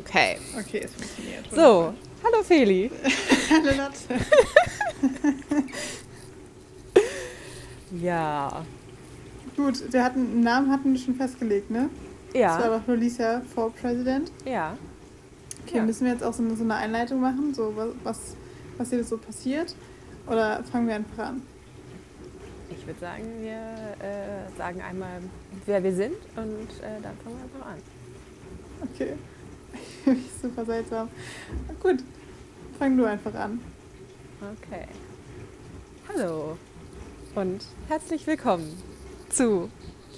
Okay. Okay, es funktioniert. So, hallo Feli. Hallo Latte. Ja. Gut, wir hatten, einen Namen hatten wir schon festgelegt, ne? Das war Ja. doch Lucia for President. Ja. Okay, Ja. müssen wir jetzt auch so eine, so eine Einleitung machen, so was, was, was hier so passiert? Oder fangen wir einfach an? Ich würde sagen, wir äh, sagen einmal, wer wir sind und äh, dann fangen wir einfach an. Okay. Super seltsam. Gut, fang du einfach an. Okay. Hallo und herzlich willkommen zu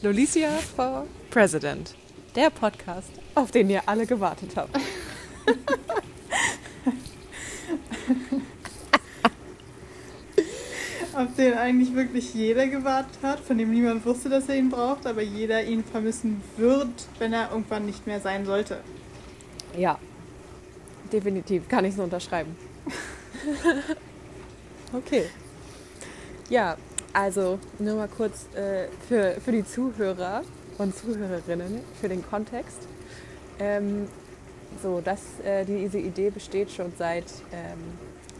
Lolicia for President, der Podcast, auf den ihr alle gewartet habt. Auf den eigentlich wirklich jeder gewartet hat, von dem niemand wusste, dass er ihn braucht, aber jeder ihn vermissen wird, wenn er irgendwann nicht mehr sein sollte. Ja, definitiv, kann ich so unterschreiben. okay. Ja, also nur mal kurz äh, für, für die Zuhörer und Zuhörerinnen, für den Kontext. Ähm, so, dass äh, diese Idee besteht schon seit ähm,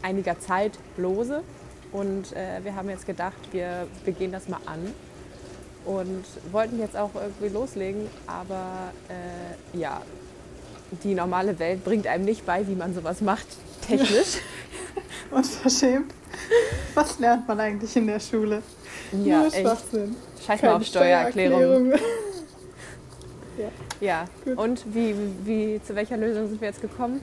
einiger Zeit lose. Und äh, wir haben jetzt gedacht, wir, wir gehen das mal an und wollten jetzt auch irgendwie loslegen, aber äh, ja, die normale Welt bringt einem nicht bei, wie man sowas macht, technisch. Und verschämt. Was lernt man eigentlich in der Schule? ja, Nur echt. Schwachsinn. Scheiß mal auf Steuererklärung. Ja. Gut. Und wie, wie, zu welcher Lösung sind wir jetzt gekommen?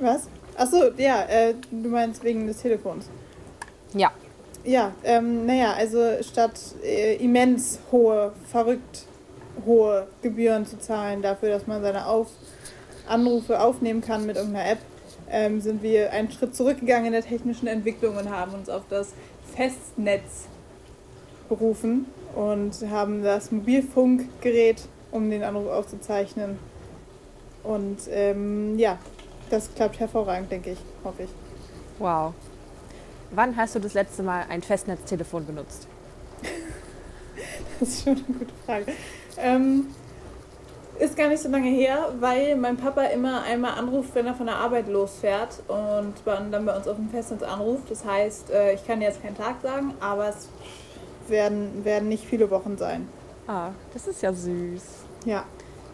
Was? Achso, ja, äh, du meinst wegen des Telefons. Ja. Ja, ähm, naja, also statt äh, immens hohe, verrückt hohe Gebühren zu zahlen dafür, dass man seine auf Anrufe aufnehmen kann mit irgendeiner App, ähm, sind wir einen Schritt zurückgegangen in der technischen Entwicklung und haben uns auf das Festnetz berufen und haben das Mobilfunkgerät, um den Anruf aufzuzeichnen. Und ähm, ja, das klappt hervorragend, denke ich, hoffe ich. Wow. Wann hast du das letzte Mal ein Festnetztelefon benutzt? Das ist schon eine gute Frage. Ähm, ist gar nicht so lange her, weil mein Papa immer einmal anruft, wenn er von der Arbeit losfährt und dann bei uns auf dem Festnetz anruft. Das heißt, äh, ich kann jetzt keinen Tag sagen, aber es werden, werden nicht viele Wochen sein. Ah, das ist ja süß. Ja,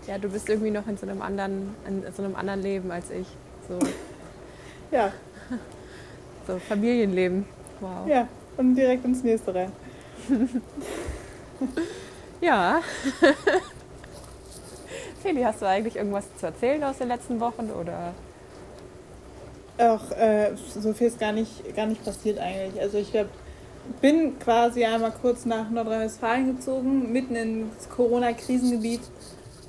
Ja, du bist irgendwie noch in so einem anderen, in so einem anderen Leben als ich. So, ja, so Familienleben. Wow. ja. Und direkt ins nächste rein. Ja. Feli, hast du eigentlich irgendwas zu erzählen aus den letzten Wochen oder? Ach, äh, so viel ist gar nicht, gar nicht passiert eigentlich. Also ich hab, bin quasi einmal kurz nach Nordrhein-Westfalen gezogen, mitten ins Corona-Krisengebiet,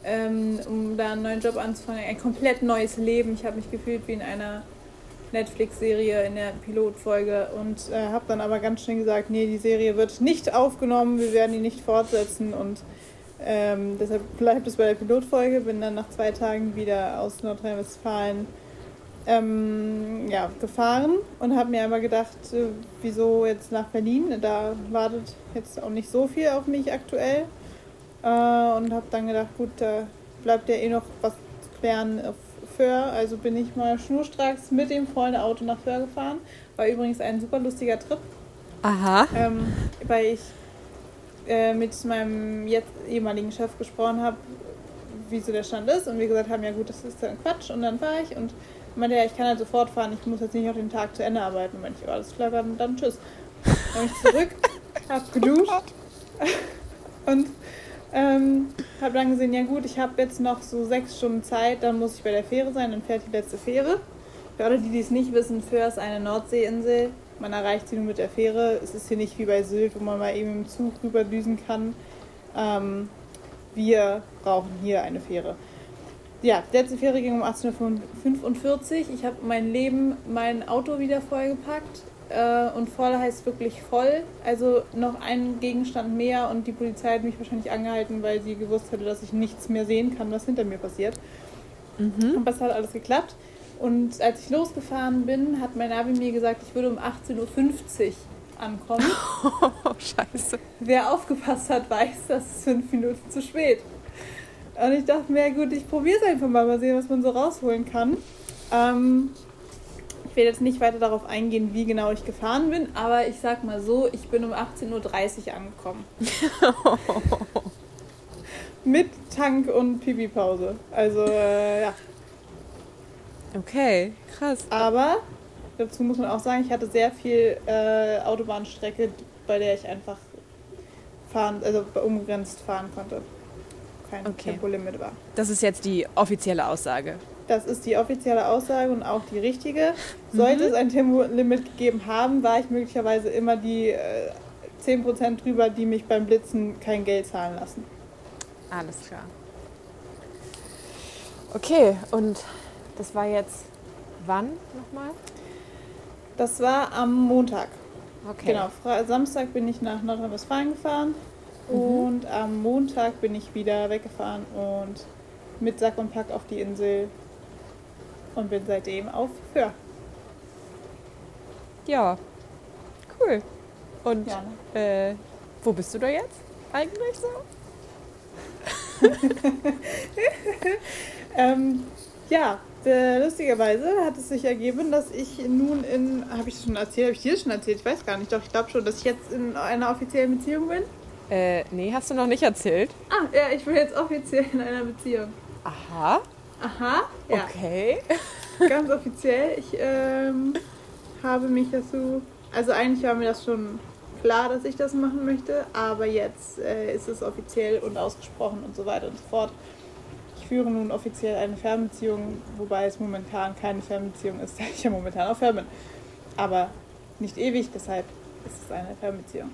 ähm, um da einen neuen Job anzufangen. Ein komplett neues Leben. Ich habe mich gefühlt wie in einer Netflix-Serie in der Pilotfolge und äh, habe dann aber ganz schnell gesagt, nee, die Serie wird nicht aufgenommen, wir werden die nicht fortsetzen und ähm, deshalb bleibt es bei der Pilotfolge. Bin dann nach zwei Tagen wieder aus Nordrhein-Westfalen ähm, ja, gefahren und habe mir einmal gedacht, äh, wieso jetzt nach Berlin? Da wartet jetzt auch nicht so viel auf mich aktuell. Äh, und habe dann gedacht, gut, da bleibt ja eh noch was zu klären auf Föhr. Also bin ich mal schnurstracks mit dem Freunde-Auto nach Föhr gefahren. War übrigens ein super lustiger Trip, Aha. ähm, weil ich äh, mit meinem jetzt ehemaligen Chef gesprochen habe, wie so der Stand ist. Und wir gesagt haben, ja gut, das ist dann Quatsch. Und dann fahre ich und meinte, ja, ich kann halt sofort fahren, ich muss jetzt nicht auf den Tag zu Ende arbeiten. Und meinte ich, oh, alles klar, dann, dann tschüss. Dann bin ich zurück, hab geduscht und ähm, habe dann gesehen, ja gut, ich habe jetzt noch so sechs Stunden Zeit, dann muss ich bei der Fähre sein, dann fährt die letzte Fähre. Für alle, die es nicht wissen, Föhr ist eine Nordseeinsel. Man erreicht sie nur mit der Fähre. Es ist hier nicht wie bei Sylt, wo man mal eben im Zug rüberdüsen kann. Ähm, wir brauchen hier eine Fähre. Ja, die letzte Fähre ging um 18.45 Uhr. Ich habe mein Leben, mein Auto wieder vollgepackt. Äh, und voll heißt wirklich voll. Also noch ein Gegenstand mehr und die Polizei hat mich wahrscheinlich angehalten, weil sie gewusst hätte, dass ich nichts mehr sehen kann, was hinter mir passiert. Mhm. Aber es hat alles geklappt. Und als ich losgefahren bin, hat mein Navi mir gesagt, ich würde um 18.50 Uhr ankommen. Oh, scheiße. Wer aufgepasst hat, weiß, das ist fünf Minuten zu spät. Und ich dachte mir, gut, ich probiere es einfach mal, mal sehen, was man so rausholen kann. Ähm, werde jetzt nicht weiter darauf eingehen, wie genau ich gefahren bin, aber ich sag mal so, ich bin um 18.30 Uhr angekommen. Mit Tank und Pipi-Pause. Also, äh, ja. Okay, krass. Aber dazu muss man auch sagen, ich hatte sehr viel äh, Autobahnstrecke, bei der ich einfach fahren, also unbegrenzt fahren konnte. Kein Okay. Tempolimit war. Das ist jetzt die offizielle Aussage. Das ist die offizielle Aussage und auch die richtige. Sollte es ein Tempolimit gegeben haben, war ich möglicherweise immer die äh, 10% drüber, die mich beim Blitzen kein Geld zahlen lassen. Alles klar. Okay, und das war jetzt wann nochmal? Das war am Montag. Okay. Genau, Samstag bin ich nach Nordrhein-Westfalen gefahren und am Montag bin ich wieder weggefahren und mit Sack und Pack auf die Insel und bin seitdem auf Föhr. Ja, cool. Und Ja, äh, wo bist du da jetzt eigentlich so? Ähm, ja, äh, lustigerweise hat es sich ergeben, dass ich nun in, habe ich das schon erzählt, habe ich dir schon erzählt? Ich weiß gar nicht, doch ich glaube schon, dass ich jetzt in einer offiziellen Beziehung bin. Äh, nee, hast du noch nicht erzählt. Ah, ja, ich bin jetzt offiziell in einer Beziehung. Aha, Aha, ja, okay. ganz offiziell. Ich ähm, habe mich dazu, also eigentlich war mir das schon klar, dass ich das machen möchte, aber jetzt äh, ist es offiziell und ausgesprochen und so weiter und so fort. Ich führe nun offiziell eine Fernbeziehung, wobei es momentan keine Fernbeziehung ist, da ich ja momentan auch fern bin. Aber nicht ewig, deshalb ist es eine Fernbeziehung.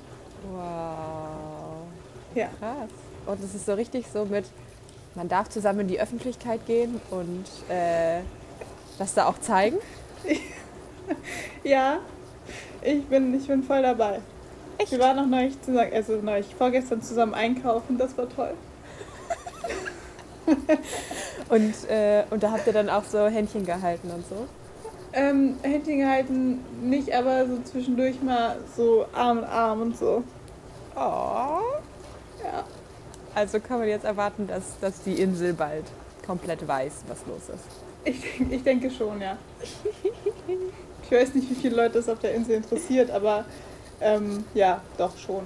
Wow. Ja. Krass. Und es ist so richtig so mit, man darf zusammen in die Öffentlichkeit gehen und äh, das da auch zeigen. Ja, ich bin, ich bin voll dabei. Echt? Wir waren noch neulich zusammen, also neulich, vorgestern zusammen einkaufen, das war toll. Und, äh, und da habt ihr dann auch so Händchen gehalten und so. Ähm, Händchen gehalten nicht, aber so zwischendurch mal so Arm in Arm und so. Oh. Ja. Also kann man jetzt erwarten, dass, dass die Insel bald komplett weiß, was los ist. Ich, ich denke schon, ja. Ich weiß nicht, wie viele Leute es auf der Insel interessiert, aber ähm, ja, doch schon.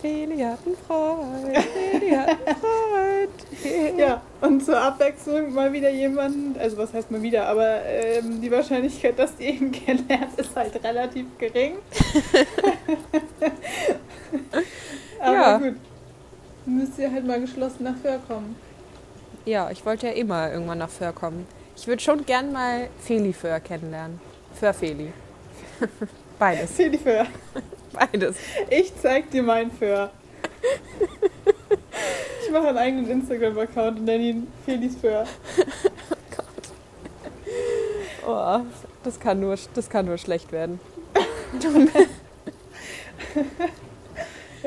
Feli hat einen Freund, Feli hat einen Freund. Ja, und zur Abwechslung mal wieder jemanden, also was heißt mal wieder, aber ähm, die Wahrscheinlichkeit, dass die ihn kennenlernt, ist halt relativ gering. aber Ja. gut. Müsst ihr halt mal geschlossen nach Föhr kommen. Ja, ich wollte ja mal irgendwann nach Föhr kommen. Ich würde schon gern mal Feli Föhr kennenlernen. Föhr Feli. Beides, die Föhr. beides. Ich zeig dir meinen Föhr. Ich mache einen eigenen Instagram-Account und nenne ihn Felis Föhr. Oh, das kann nur, das kann nur schlecht werden.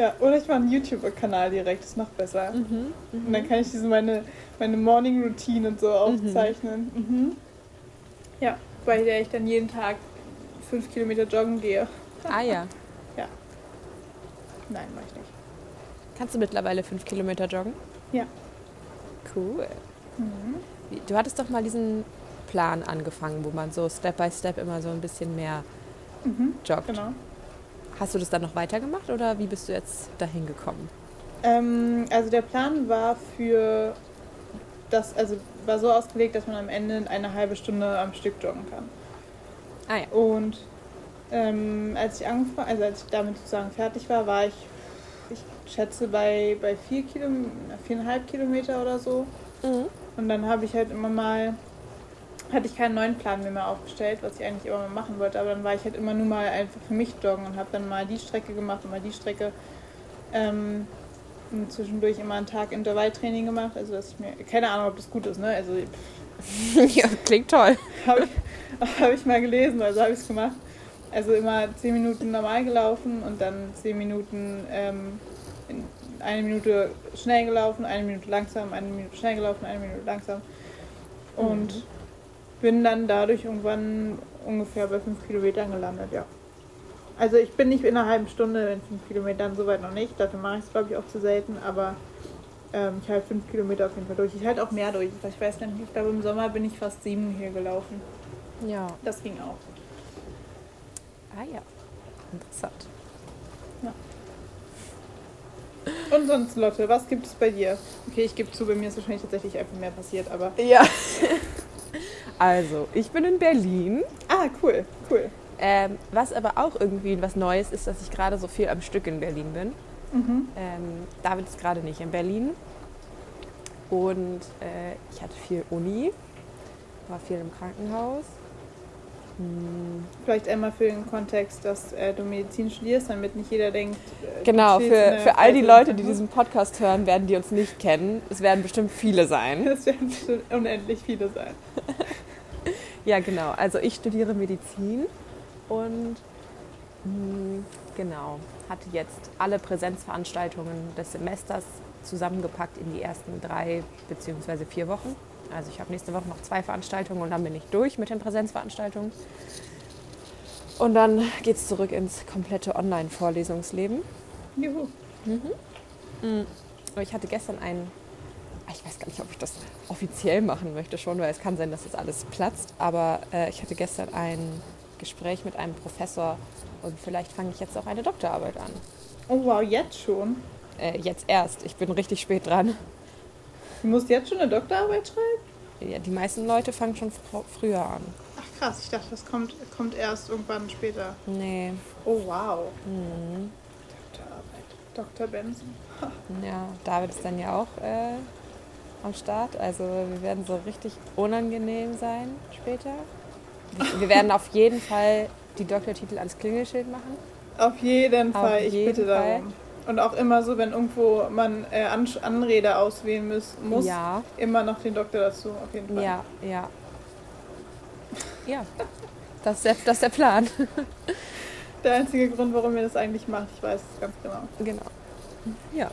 Ja, oder ich mache einen YouTube-Kanal direkt, ist noch besser. Mhm. Und dann kann ich diese meine, meine Morning Routine und so aufzeichnen. Mhm. Ja, bei der ich dann jeden Tag fünf Kilometer joggen gehe. Ah ja. Nein, mach ich nicht. Kannst du mittlerweile fünf Kilometer joggen? Ja. Cool. Mhm. Du hattest doch mal diesen Plan angefangen, wo man so Step by Step immer so ein bisschen mehr Mhm. joggt. Genau. Hast du das dann noch weitergemacht oder wie bist du jetzt dahin gekommen? Ähm, also der Plan war für das, also war so ausgelegt, dass man am Ende eine halbe Stunde am Stück joggen kann. Ah ja. Und ähm, als ich angefangen, also als ich damit sozusagen fertig war, war ich, ich schätze bei, bei vier Kilom viereinhalb Kilometer oder so. Mhm. Und dann habe ich halt immer mal, hatte ich keinen neuen Plan mehr, mehr aufgestellt, was ich eigentlich immer mal machen wollte. Aber dann war ich halt immer nur mal einfach für mich joggen und habe dann mal die Strecke gemacht und mal die Strecke. Ähm, und zwischendurch immer einen Tag Intervalltraining gemacht. Also dass ich mir, keine Ahnung, ob das gut ist, ne? Also ja, klingt toll. habe ich, hab ich mal gelesen, also habe ich es gemacht. Also immer 10 Minuten normal gelaufen und dann 10 Minuten, ähm, in eine Minute schnell gelaufen, eine Minute langsam, eine Minute schnell gelaufen, eine Minute langsam. Und bin dann dadurch irgendwann ungefähr bei 5 Kilometern gelandet, ja. Also ich bin nicht in einer halben Stunde in 5 Kilometern, soweit noch nicht. Dafür mache ich es, glaube ich, auch zu selten, aber Ähm, ich halte fünf Kilometer auf jeden Fall durch. Ich halte auch mehr durch. Ich weiß gar nicht, ich glaube im Sommer bin ich fast sieben hier gelaufen. Ja. Das ging auch. Ah ja. Interessant. Und sonst, Lotte, was gibt es bei dir? Okay, ich gebe zu, bei mir ist wahrscheinlich tatsächlich einfach mehr passiert, aber. Ja. Also, ich bin in Berlin. Ah, cool, cool. Ähm, was aber auch irgendwie was Neues ist, dass ich gerade so viel am Stück in Berlin bin. Mhm. Ähm, David ist gerade nicht in Berlin. Und äh, ich hatte viel Uni, war viel im Krankenhaus. Hm, Vielleicht einmal für den Kontext, dass äh, du Medizin studierst, damit nicht jeder denkt. Äh, Genau, für, für all die Leute, die diesen Podcast hören, werden die uns nicht kennen. Es werden bestimmt viele sein. Es werden bestimmt unendlich viele sein. Ja, genau. Also ich studiere Medizin und mh, genau, hatte jetzt alle Präsenzveranstaltungen des Semesters zusammengepackt in die ersten drei beziehungsweise vier Wochen. Also ich habe nächste Woche noch zwei Veranstaltungen und dann bin ich durch mit den Präsenzveranstaltungen. Und dann geht es zurück ins komplette Online-Vorlesungsleben. Juhu. Aber ich hatte gestern einen, ich weiß gar nicht, ob ich das offiziell machen möchte schon, weil es kann sein, dass das alles platzt. Aber äh, ich hatte gestern ein Gespräch mit einem Professor und vielleicht fange ich jetzt auch eine Doktorarbeit an. Oh wow, jetzt schon? Äh, jetzt erst. Ich bin richtig spät dran. Du musst jetzt schon eine Doktorarbeit schreiben? Ja, die meisten Leute fangen schon fr früher an. Ach krass, ich dachte, das kommt, kommt erst irgendwann später. Nee, Oh wow. mhm. Doktorarbeit. Dr. Benson. ja, David ist dann ja auch äh, am Start. Also wir werden so richtig unangenehm sein später. Wir werden auf jeden Fall die Doktortitel ans Klingelschild machen. Auf jeden Auf Fall, ich jeden bitte darum. Und auch immer so, wenn irgendwo man äh, An Anrede auswählen muss, muss Ja, immer noch den Doktor dazu, auf jeden Fall. ja, ja. Ja, das ist der, das ist der Plan. Der einzige Grund, warum ihr das eigentlich macht, ich weiß es ganz genau. Genau. Ja.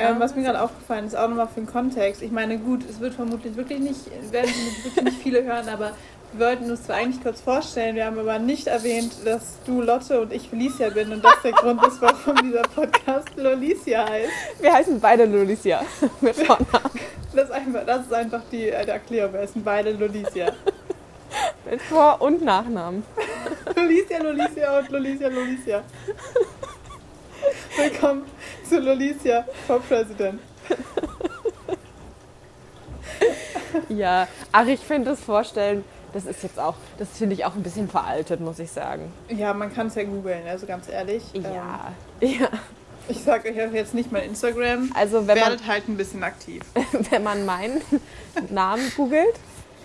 Ähm, was mir gerade aufgefallen ist, auch nochmal für den Kontext. Ich meine, gut, es wird vermutlich wirklich nicht, werden wirklich nicht viele hören, aber wir wollten uns zwar eigentlich kurz vorstellen, wir haben aber nicht erwähnt, dass du Lotte und ich Felicia bin und das der Grund ist, warum dieser Podcast Lolicia heißt. Wir heißen beide Lolicia mit Vornamen. Das ist einfach, das ist einfach die, äh, die Erklärung, wir sind beide Lolicia. Mit Vor- und Nachnamen. Lolicia, Lolicia und Lolicia, Lolicia. Willkommen zu Lolicia for President. Ja, ach, ich finde das Vorstellen, das ist jetzt auch, das finde ich auch ein bisschen veraltet, muss ich sagen. Ja, man kann es ja googeln, also ganz ehrlich. Ähm, Ja. Ja. ich sag euch auch jetzt nicht mein Instagram. Also wenn man, Werdet halt ein bisschen aktiv. wenn man meinen Namen googelt,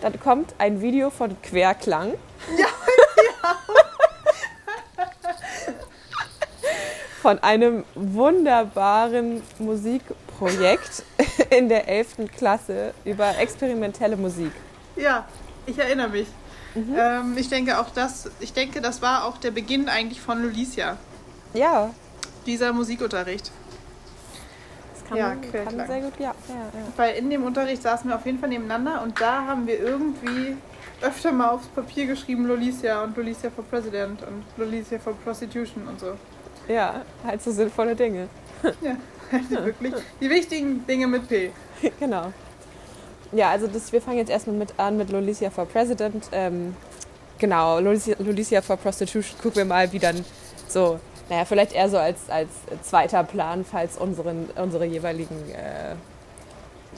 dann kommt ein Video von Querklang. Von einem wunderbaren Musikprojekt in der 11. Klasse über experimentelle Musik. Ja, ich erinnere mich. Ähm, ich denke auch das, ich denke, das war auch der Beginn eigentlich von Lulicia, Ja, dieser Musikunterricht. das kann, Ja, man, kann sehr gut, ja. ja, ja. Weil in dem Unterricht saßen wir auf jeden Fall nebeneinander und da haben wir irgendwie öfter mal aufs Papier geschrieben Lolicia und Lolicia for President und Lolicia for Prostitution und so. Ja, halt so sinnvolle Dinge. Ja, also wirklich die wichtigen Dinge mit P. genau. Ja, also das, wir fangen jetzt erstmal mit an mit Lolicia for President. Ähm, genau, Lolicia, Lolicia for Prostitution gucken wir mal, wie dann so, naja, vielleicht eher so als, als zweiter Plan, falls unseren, unsere jeweiligen äh,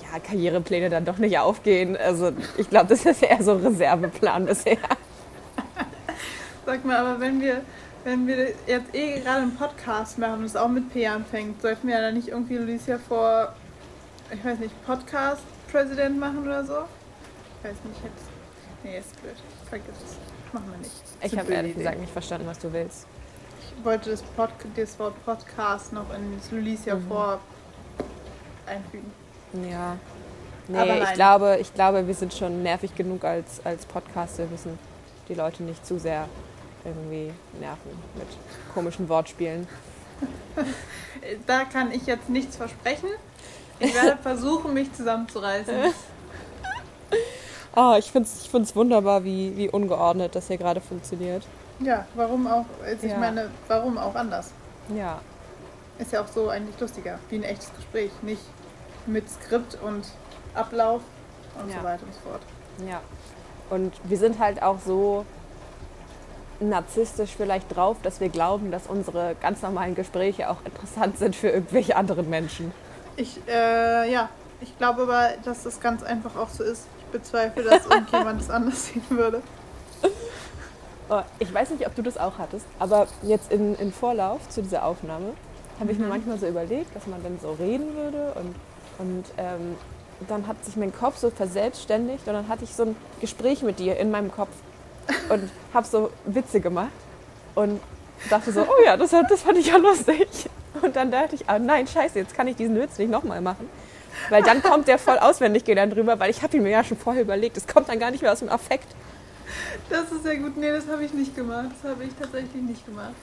ja, Karrierepläne dann doch nicht aufgehen. Also ich glaube, das ist eher so ein Reserveplan bisher. Sag mal, aber wenn wir, wenn wir jetzt eh gerade einen Podcast machen und es auch mit P anfängt, sollten wir ja dann nicht irgendwie Lolicia vor, ich weiß nicht, Podcast President machen oder so? Ich weiß nicht jetzt. Nee, ist blöd. Vergiss es. Machen wir nicht. Ich habe ehrlich Idee. gesagt nicht verstanden, was du willst. Ich wollte das, Pod das Wort Podcast noch ins Lulicia Mhm. vor einfügen. Ja. Aber Nee, ich glaube, ich glaube, wir sind schon nervig genug als, als Podcast. Wir müssen die Leute nicht zu sehr irgendwie nerven mit komischen Wortspielen. Da kann ich jetzt nichts versprechen. Ich werde versuchen, mich zusammenzureißen. Oh, ich finde es ich find's wunderbar, wie, wie ungeordnet das hier gerade funktioniert. Ja, warum auch? Also ich Ja. meine, warum auch anders? Ja, Ist ja auch so eigentlich lustiger, wie ein echtes Gespräch. Nicht mit Skript und Ablauf und Ja. so weiter und so fort. Ja. Und wir sind halt auch so narzisstisch vielleicht drauf, dass wir glauben, dass unsere ganz normalen Gespräche auch interessant sind für irgendwelche anderen Menschen. Ich, äh, ja, ich glaube aber, dass das ganz einfach auch so ist. Ich bezweifle, dass irgendjemand es anders sehen würde. Oh, Ich weiß nicht, ob du das auch hattest, aber jetzt in, in Vorlauf zu dieser Aufnahme habe ich mir Mhm. manchmal so überlegt, dass man dann so reden würde und, und ähm, dann hat sich mein Kopf so verselbstständigt und dann hatte ich so ein Gespräch mit dir in meinem Kopf und habe so Witze gemacht und dachte so, oh ja, das, das fand ich ja lustig. Und dann dachte ich, ah nein, scheiße, jetzt kann ich diesen Witz nicht nochmal machen. Weil dann kommt der voll auswendig gelernt drüber, weil ich habe ihn mir ja schon vorher überlegt. Es kommt dann gar nicht mehr aus dem Affekt. Das ist sehr gut. Nee, das habe ich nicht gemacht. Das habe ich tatsächlich nicht gemacht.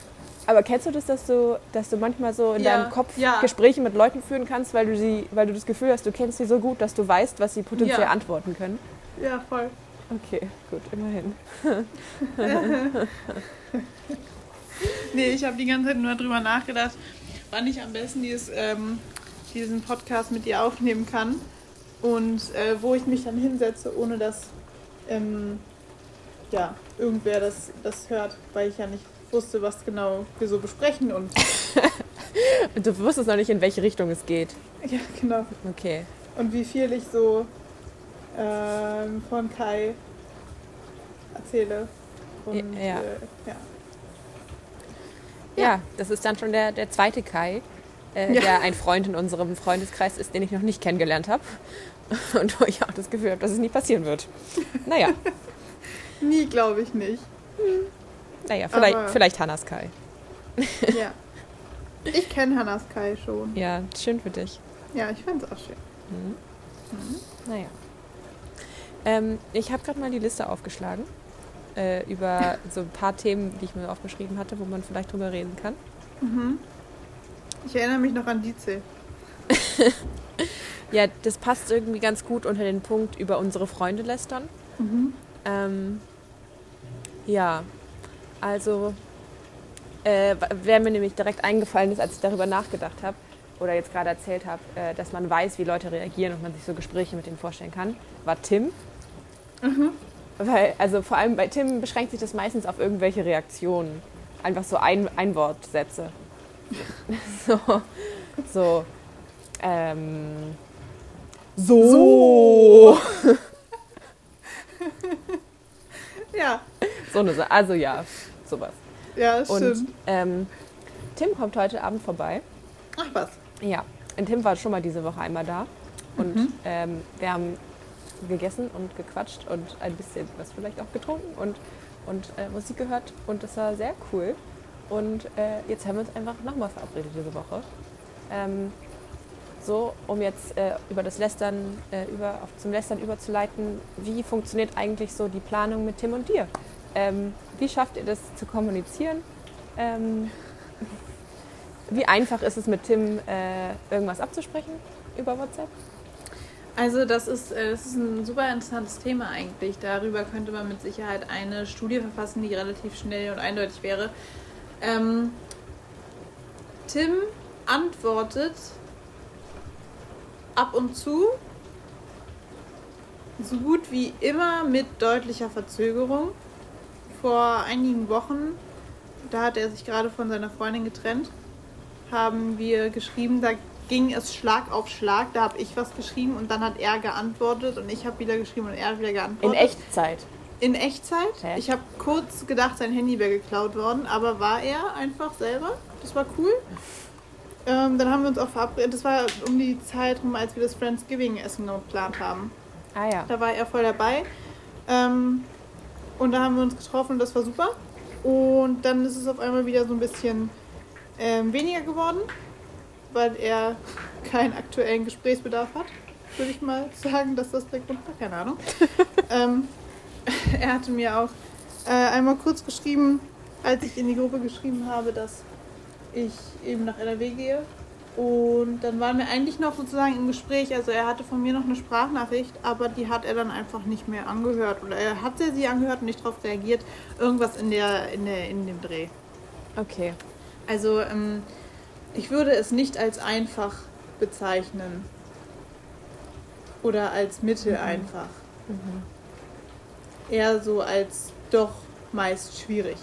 Aber kennst du das, dass du, dass du manchmal so in Ja, deinem Kopf ja. Gespräche mit Leuten führen kannst, weil du, sie, weil du das Gefühl hast, du kennst sie so gut, dass du weißt, was sie potenziell Ja. antworten können? Ja, voll. Okay, gut, immerhin. Nee, ich habe die ganze Zeit nur drüber nachgedacht, wann ich am besten dieses, ähm, diesen Podcast mit dir aufnehmen kann und äh, wo ich mich dann hinsetze, ohne dass ähm, ja, irgendwer das, das hört, weil ich ja nicht wusste, was genau wir so besprechen und Und du wusstest noch nicht, in welche Richtung es geht. ja, genau. Okay. Und wie viel ich so ähm, von Kai erzähle. Und, Ja. Äh, ja. Ja, das ist dann schon der, der zweite Kai, äh, Ja. der ein Freund in unserem Freundeskreis ist, den ich noch nicht kennengelernt habe. Und wo ich auch das Gefühl habe, dass es nie passieren wird. Naja, Nie, glaube ich nicht. naja vielleicht, Aber- vielleicht Hannas Kai. Ja. Ich kenne Hannas Kai schon. Ja, schön für dich. Ja, ich finde es auch schön. Mhm. Naja. Ähm, ich habe gerade mal die Liste aufgeschlagen äh, über so ein paar Themen, die ich mir aufgeschrieben hatte, wo man vielleicht drüber reden kann. Mhm. Ich erinnere mich noch an Dize. Ja, das passt irgendwie ganz gut unter den Punkt über unsere Freunde lästern. Mhm. Ähm, ja, also äh, wer mir nämlich direkt eingefallen ist, als ich darüber nachgedacht habe oder jetzt gerade erzählt habe, äh, dass man weiß, wie Leute reagieren und man sich so Gespräche mit denen vorstellen kann, war Tim. Weil, also vor allem bei Tim beschränkt sich das meistens auf irgendwelche Reaktionen. Einfach so ein, Einwortsätze. so, so, ähm, so. Ja, So eine Sa- Also ja, sowas. ja, das Und stimmt. ähm, Tim kommt heute Abend vorbei. Ach was. Ja, und Tim war schon mal diese Woche einmal da. Und Mhm. ähm, wir haben gegessen und gequatscht und ein bisschen was vielleicht auch getrunken und, und äh, Musik gehört. Und das war sehr cool. Und äh, jetzt haben wir uns einfach nochmal verabredet diese Woche. Ähm, so, um jetzt äh, über das Lästern, äh, über, auf, zum Lästern überzuleiten, wie funktioniert eigentlich so die Planung mit Tim und dir? Ähm, wie schafft ihr das zu kommunizieren? Ähm, wie einfach ist es mit Tim, äh, irgendwas abzusprechen über WhatsApp? Also das ist, äh, das ist ein super interessantes Thema eigentlich. Darüber könnte man mit Sicherheit eine Studie verfassen, die relativ schnell und eindeutig wäre. Ähm, Tim antwortet ab und zu so gut wie immer mit deutlicher Verzögerung. Vor einigen Wochen, da hat er sich gerade von seiner Freundin getrennt, haben wir geschrieben, da ging es Schlag auf Schlag. Da habe ich was geschrieben und dann hat er geantwortet und ich habe wieder geschrieben und er hat wieder In geantwortet. Echtzeit. In Echtzeit. Hä? Ich habe kurz gedacht, sein Handy wäre geklaut worden, aber war er einfach selber. Das war cool. Ähm, dann haben wir uns auch verabredet. Das war um die Zeit rum, als wir das Friendsgiving-Essen geplant haben. Ah ja. Da war er voll dabei. Ähm, und da haben wir uns getroffen und das war super. Und dann ist es auf einmal wieder so ein bisschen ähm, weniger geworden, weil er keinen aktuellen Gesprächsbedarf hat. Würde ich mal sagen, dass das der Grund war. Keine Ahnung. ähm, er hatte mir auch äh, einmal kurz geschrieben, als ich in die Gruppe geschrieben habe, dass ich eben nach NRW gehe. Und dann waren wir eigentlich noch sozusagen im Gespräch. Also er hatte von mir noch eine Sprachnachricht, aber die hat er dann einfach nicht mehr angehört. Oder er hat sie sie angehört und nicht darauf reagiert. Irgendwas in, der, in, der, in dem Dreh. Okay. Also ähm, ich würde es nicht als einfach bezeichnen. oder als Mittel einfach. Eher so als doch meist schwierig.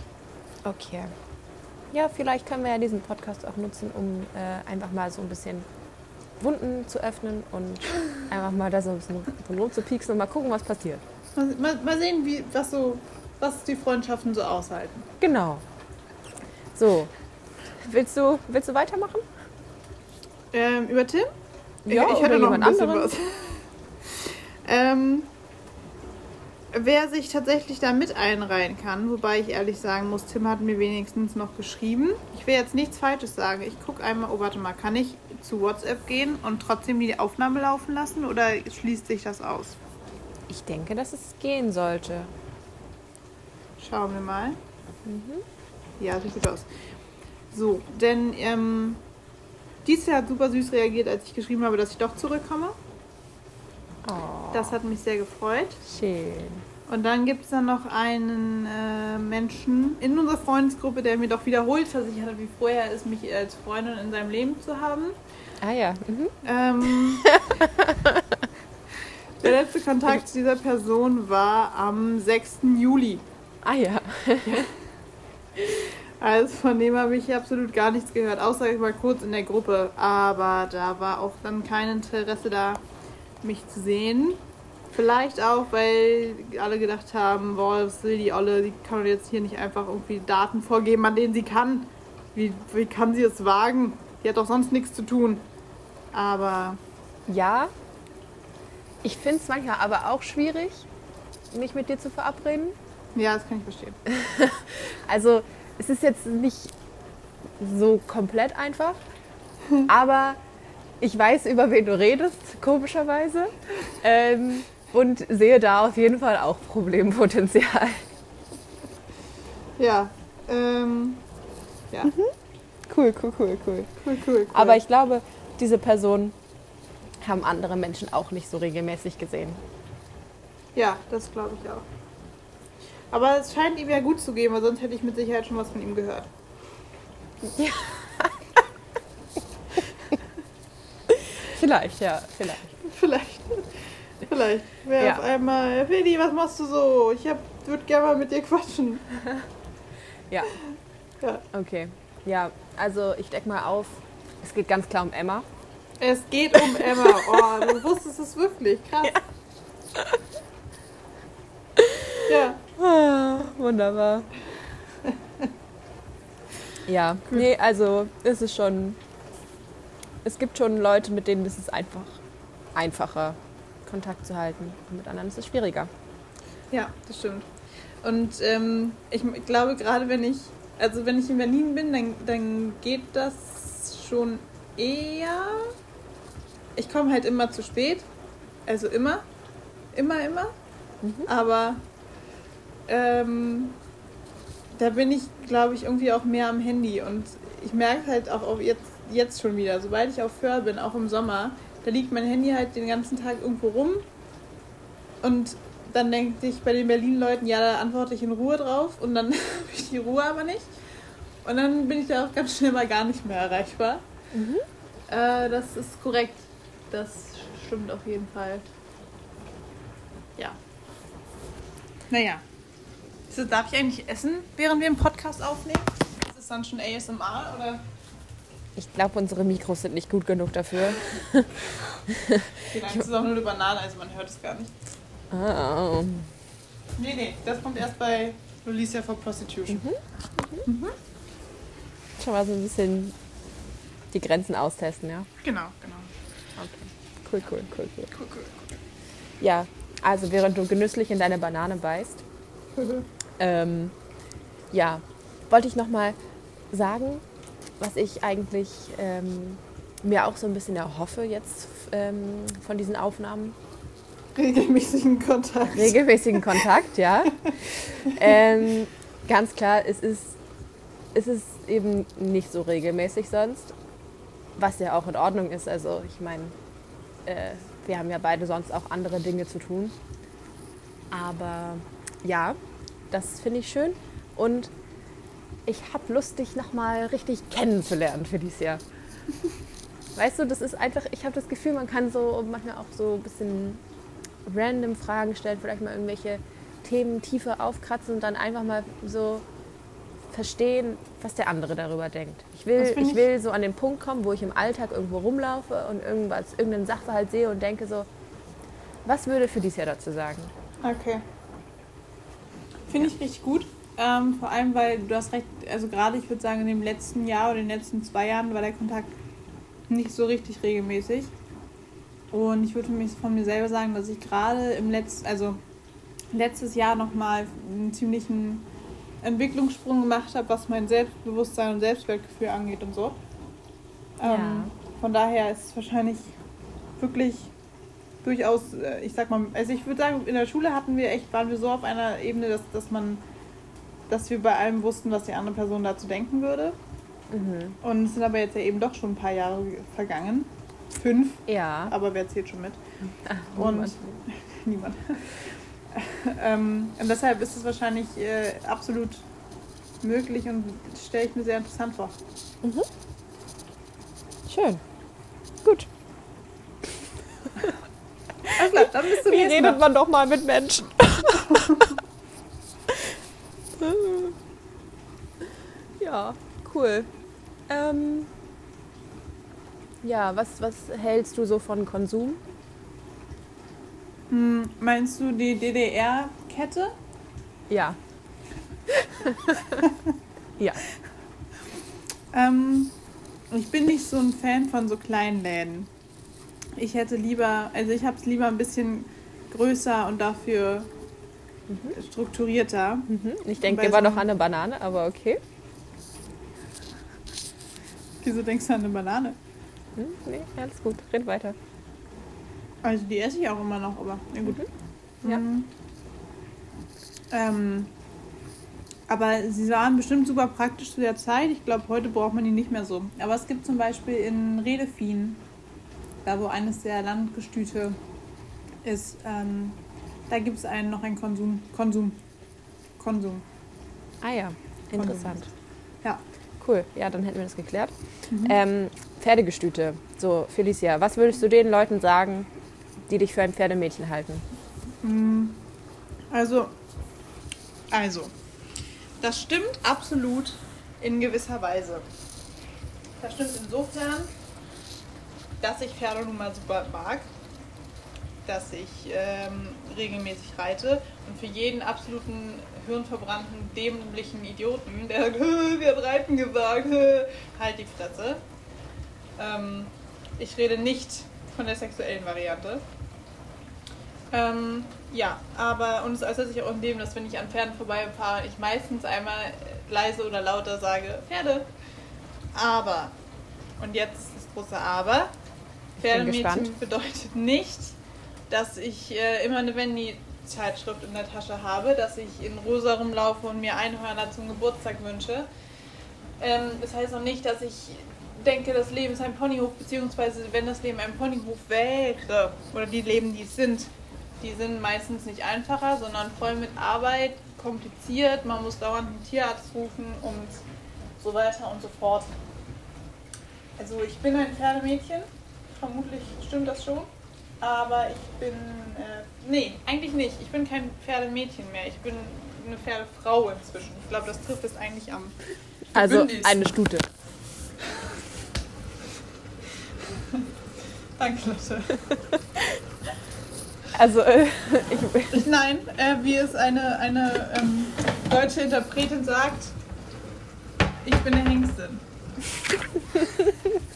Okay. Ja, vielleicht können wir ja diesen Podcast auch nutzen, um äh, einfach mal so ein bisschen Wunden zu öffnen und einfach mal da so ein bisschen drin rumzupieksen und mal gucken, was passiert. Mal, mal, mal sehen, wie, was, so, was die Freundschaften so aushalten. Genau. So. Willst du, willst du weitermachen? Ähm, über Tim? Ja, ich oder hätte noch ein bisschen anderen? was. ähm, wer sich tatsächlich da mit einreihen kann, wobei ich ehrlich sagen muss, Tim hat mir wenigstens noch geschrieben. Ich will jetzt nichts Falsches sagen. Ich gucke einmal, oh warte mal, kann ich zu WhatsApp gehen und trotzdem die Aufnahme laufen lassen oder schließt sich das aus? Ich denke, dass es gehen sollte. Schauen wir mal. Ja, sieht gut aus. So, denn ähm, dies Jahr hat super süß reagiert, als ich geschrieben habe, dass ich doch zurückkomme. Oh, Das hat mich sehr gefreut. schön. Und dann gibt es dann noch einen äh, Menschen in unserer Freundesgruppe, der mir doch wiederholt versichert hat, wie froh er ist, mich als Freundin in seinem Leben zu haben. Ah ja. Mhm. Ähm, der letzte Kontakt zu dieser Person war am 6. Juli. Ah ja. Also von dem habe ich absolut gar nichts gehört, außer ich war kurz in der Gruppe. Aber da war auch dann kein Interesse da, mich zu sehen. Vielleicht auch, weil alle gedacht haben, boah, was will die Olle, die kann doch jetzt hier nicht einfach irgendwie Daten vorgeben, an denen sie kann. Wie, wie kann sie es wagen? Die hat doch sonst nichts zu tun. Aber Ja. Ich finde es manchmal aber auch schwierig, mich mit dir zu verabreden. ja, das kann ich verstehen. Also es ist jetzt nicht so komplett einfach, aber ich weiß, über wen du redest, komischerweise. Ähm, und sehe da auf jeden Fall auch Problempotenzial. Ja, ähm, ja, Cool, cool, cool, cool. cool, cool, cool. Aber ich glaube, diese Person haben andere Menschen auch nicht so regelmäßig gesehen. Ja, das glaube ich auch. Aber es scheint ihm ja gut zu gehen, weil sonst hätte ich mit Sicherheit schon was von ihm gehört. Vielleicht, ja, vielleicht. Vielleicht. Vielleicht. Wer Ja. auf einmal, Fedi, was machst du so? Ich würde gerne mal mit dir quatschen. Ja, Ja. okay. Ja, also ich deck mal auf, es geht ganz klar um Emma. Es geht um Emma. Oh, du wusstest es wirklich. Krass. Ja. Ah, wunderbar. ja, nee, also es ist schon. Es gibt schon Leute, mit denen ist es einfach einfacher, Kontakt zu halten. Und mit anderen ist es schwieriger. Ja, das stimmt. Und ähm, ich glaube, gerade wenn ich, also wenn ich in Berlin bin, dann, dann geht das schon eher. Ich komme halt immer zu spät. Also immer. Immer, immer. Aber ähm, da bin ich, glaube ich, irgendwie auch mehr am Handy. Und ich merke halt auch, auch jetzt, jetzt schon wieder, sobald ich auf Hör bin, auch im Sommer, da liegt mein Handy halt den ganzen Tag irgendwo rum. Und dann denke ich bei den Berlin-Leuten, ja, da antworte ich in Ruhe drauf. Und dann habe ich die Ruhe aber nicht. Und dann bin ich da auch ganz schnell mal gar nicht mehr erreichbar. Äh, das ist korrekt. Das stimmt auf jeden Fall. Ja. Naja. So, darf ich eigentlich essen, während wir einen Podcast aufnehmen? Ist das dann schon ASMR oder? Ich glaube, unsere Mikros sind nicht gut genug dafür. Vielleicht ist es auch nur eine Banane, also man hört es gar nicht. Ah, Nee, nee, das kommt erst bei Lucia for Prostitution. schon mal so ein bisschen die Grenzen austesten, ja? Genau, genau. Okay. Cool, cool, cool, cool. Cool, cool, Ja, also während du genüsslich in deine Banane beißt. ähm, ja, wollte ich nochmal sagen, was ich eigentlich ähm, mir auch so ein bisschen erhoffe jetzt ähm, von diesen Aufnahmen. Regelmäßigen Kontakt. Regelmäßigen Kontakt, ja. ähm, ganz klar, es ist, es ist eben nicht so regelmäßig sonst, was ja auch in Ordnung ist. Also ich meine, äh, wir haben ja beide sonst auch andere Dinge zu tun. Aber ja, das finde ich schön. Und ich habe Lust, dich nochmal richtig kennenzulernen für dieses Jahr. Weißt du, das ist einfach, ich habe das Gefühl, man kann so manchmal auch so ein bisschen random Fragen stellen, vielleicht mal irgendwelche Themen tiefer aufkratzen und dann einfach mal so verstehen, was der andere darüber denkt. Ich will, ich, ich will so an den Punkt kommen, wo ich im Alltag irgendwo rumlaufe und irgendwas, irgendeinen Sachverhalt sehe und denke so, was würde für dies Jahr dazu sagen? Okay. Finde ich richtig gut. Ähm, vor allem, weil du hast recht, also gerade ich würde sagen, in dem letzten Jahr oder in den letzten zwei Jahren war der Kontakt nicht so richtig regelmäßig. Und ich würde mich von mir selber sagen, dass ich gerade im letzten, also letztes Jahr nochmal einen ziemlichen Entwicklungssprung gemacht habe, was mein Selbstbewusstsein und Selbstwertgefühl angeht und so. Ja. Ähm, von daher ist es wahrscheinlich wirklich durchaus, äh, ich sag mal, also ich würde sagen, in der Schule hatten wir echt, waren wir so auf einer Ebene, dass, dass man, dass wir bei allem wussten, was die andere Person dazu denken würde. Mhm. Und es sind aber jetzt ja eben doch schon ein paar Jahre vergangen. Fünf. Ja. Aber wer zählt schon mit? Ach, und niemand. niemand. ähm, und deshalb ist es wahrscheinlich äh, absolut möglich und stelle ich mir sehr interessant vor. Mhm. Schön. Gut. Also, dann bist du Wie redet mal. man doch mal mit Menschen? ja, cool. Ähm, ja, was, was hältst du so von Konsum? Hm, meinst du die DDR-Kette? Ja. ja. Ähm, ich bin nicht so ein Fan von so kleinen Läden. Ich hätte lieber, also ich habe es lieber ein bisschen größer und dafür mhm. strukturierter. Mhm. Ich denke immer so noch an eine Banane, aber okay. Wieso denkst du an eine Banane? Hm, nee, alles gut. Red weiter. Also die esse ich auch immer noch, aber na gut. Mhm. Ja. Mhm. Ähm, aber sie waren bestimmt super praktisch zu der Zeit. Ich glaube, heute braucht man die nicht mehr so. Aber es gibt zum Beispiel in Redefien, da wo eines der Landgestüte ist, ähm, da gibt es einen noch ein Konsum. Konsum. Konsum. Ah ja, interessant. Konsum. Ja. Cool, ja, dann hätten wir das geklärt. Mhm. Ähm, Pferdegestüte. So, Felicia, was würdest du den Leuten sagen, die dich für ein Pferdemädchen halten? Mm, also, also, das stimmt absolut in gewisser Weise. Das stimmt insofern, dass ich Pferde nun mal super mag, dass ich ähm, regelmäßig reite und für jeden absoluten hirnverbrannten, dämlichen Idioten, der sagt, wir hat Reiten gesagt, halt die Fresse. Ähm, ich rede nicht von der sexuellen Variante. Ähm, ja, aber und es äußert sich auch in dem, dass wenn ich an Pferden vorbeifahre, ich meistens einmal leise oder lauter sage, Pferde. Aber, und jetzt das große Aber, Pferdemädchen bedeutet nicht, dass ich äh, immer eine Wendy-Zeitschrift in der Tasche habe, dass ich in rosa rumlaufe und mir Einhörner zum Geburtstag wünsche. Ähm, das heißt auch nicht, dass ich denke, das Leben ist ein Ponyhof, beziehungsweise wenn das Leben ein Ponyhof wäre, oder die Leben, die es sind, die sind meistens nicht einfacher, sondern voll mit Arbeit, kompliziert, man muss dauernd einen Tierarzt rufen und so weiter und so fort. Also ich bin ein Pferdemädchen, vermutlich stimmt das schon, aber ich bin, äh, nee, eigentlich nicht, ich bin kein Pferdemädchen mehr, ich bin eine Pferdefrau inzwischen. Ich glaube, das trifft es eigentlich am Also eine Stute. Danke, Lotte. Also, äh, ich. Nein, äh, wie es eine, eine ähm, deutsche Interpretin sagt, ich bin eine Hengstin.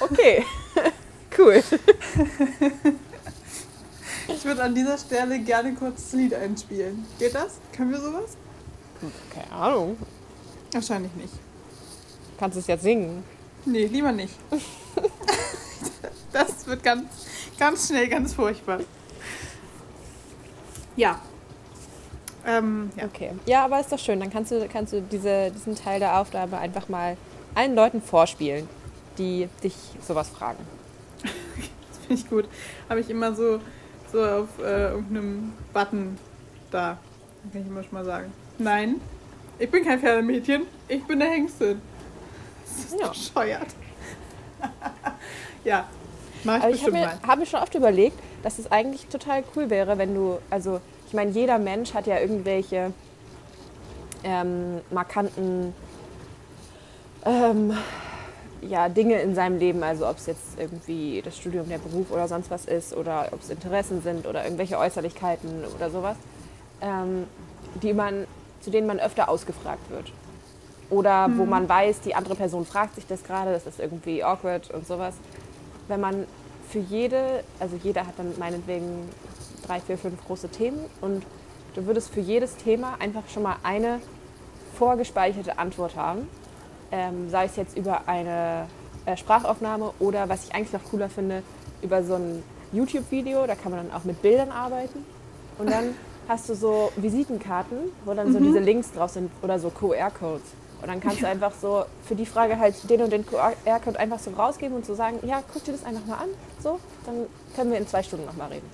Okay, cool. Ich würde an dieser Stelle gerne kurz das Lied einspielen. Geht das? Können wir sowas? Keine Ahnung. Wahrscheinlich nicht. Kannst du es jetzt singen? Nee, lieber nicht. das wird ganz, ganz schnell ganz furchtbar. Ja. Ähm, ja. Okay. Ja, aber ist doch schön. Dann kannst du, kannst du diese, diesen Teil der Aufgabe einfach mal allen Leuten vorspielen, die dich sowas fragen. das finde ich gut. Habe ich immer so, so auf äh, irgendeinem Button da. Kann ich immer schon mal sagen. Nein, ich bin kein Pferdemädchen, ich bin eine Hengstin. Das ist ja. bescheuert. ja, mach ich Aber ich habe mir, hab mir schon oft überlegt, dass es eigentlich total cool wäre, wenn du, also ich meine, jeder Mensch hat ja irgendwelche ähm, markanten ähm, ja, Dinge in seinem Leben, also ob es jetzt irgendwie das Studium, der Beruf oder sonst was ist oder ob es Interessen sind oder irgendwelche Äußerlichkeiten oder sowas, ähm, die man, zu denen man öfter ausgefragt wird. Oder wo man weiß, die andere Person fragt sich das gerade, das ist irgendwie awkward und sowas. Wenn man für jede, also jeder hat dann meinetwegen drei, vier, fünf große Themen und du würdest für jedes Thema einfach schon mal eine vorgespeicherte Antwort haben. Ähm, sei es jetzt über eine äh, Sprachaufnahme oder was ich eigentlich noch cooler finde, über so ein YouTube-Video, da kann man dann auch mit Bildern arbeiten. Und dann hast du so Visitenkarten, wo dann so diese Links drauf sind oder so QR-Codes. Und dann kannst du einfach so für die Frage halt den und den QR-Code einfach so rausgeben und so sagen, ja, guck dir das einfach mal an. So, dann können wir in zwei Stunden nochmal reden.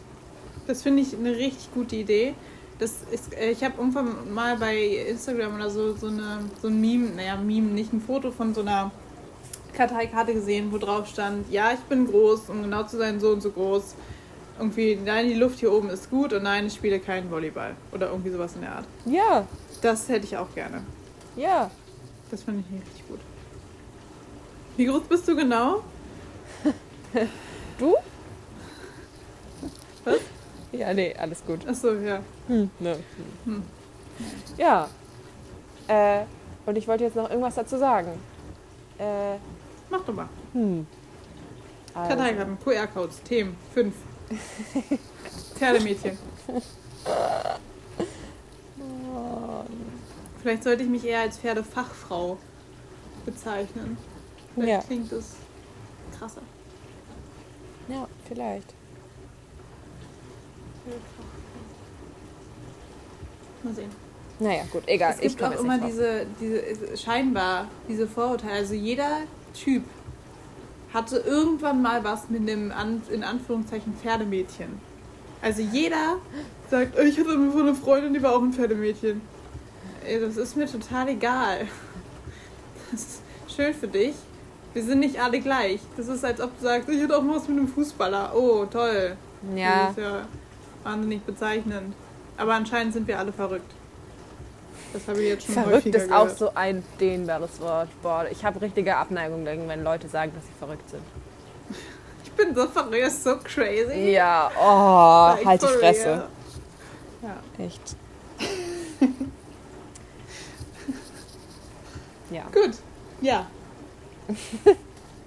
Das finde ich eine richtig gute Idee. Das ist, äh, ich habe irgendwann mal bei Instagram oder so, so, eine, so ein Meme, naja, Meme, nicht ein Foto von so einer Karteikarte gesehen, wo drauf stand, ja, ich bin groß, um genau zu sein, so und so groß. Irgendwie, nein, die Luft hier oben ist gut und nein, ich spiele keinen Volleyball. Oder irgendwie sowas in der Art. Ja, Das hätte ich auch gerne. ja. Das finde ich richtig gut. Wie groß bist du genau? Du? Was? Ja, nee, alles gut. Achso, ja. Hm, ne. Hm. Ja. Äh, und ich wollte jetzt noch irgendwas dazu sagen. Äh, Mach doch mal. hm. Also, Karteikarten, QR-Codes, Themen, 5. Pferdemädchen. Vielleicht sollte ich mich eher als Pferdefachfrau bezeichnen. Vielleicht Ja. klingt das krasser. ja, vielleicht. Mal sehen. Naja, gut, egal. es gibt auch immer diese, diese, scheinbar diese Vorurteile. Also jeder Typ hatte irgendwann mal was mit einem, in Anführungszeichen, Pferdemädchen. Also jeder sagt, "Oh, ich hatte so eine Freundin, die war auch ein Pferdemädchen. Das ist mir total egal. Das ist schön für dich. Wir sind nicht alle gleich. Das ist, als ob du sagst, ich hatte auch mal was mit einem Fußballer. Oh, toll. Ja, Das ist ja wahnsinnig bezeichnend. Aber anscheinend sind wir alle verrückt. Das habe ich jetzt schon verrückt ist auch gehört. so ein dehnbares Wort. Boah, ich habe richtige Abneigung dagegen, wenn Leute sagen, dass sie verrückt sind. Ich bin so verrückt, so crazy. Ja, oh, Like, halt die Fresse. Ja, Echt. ja. gut. Ja.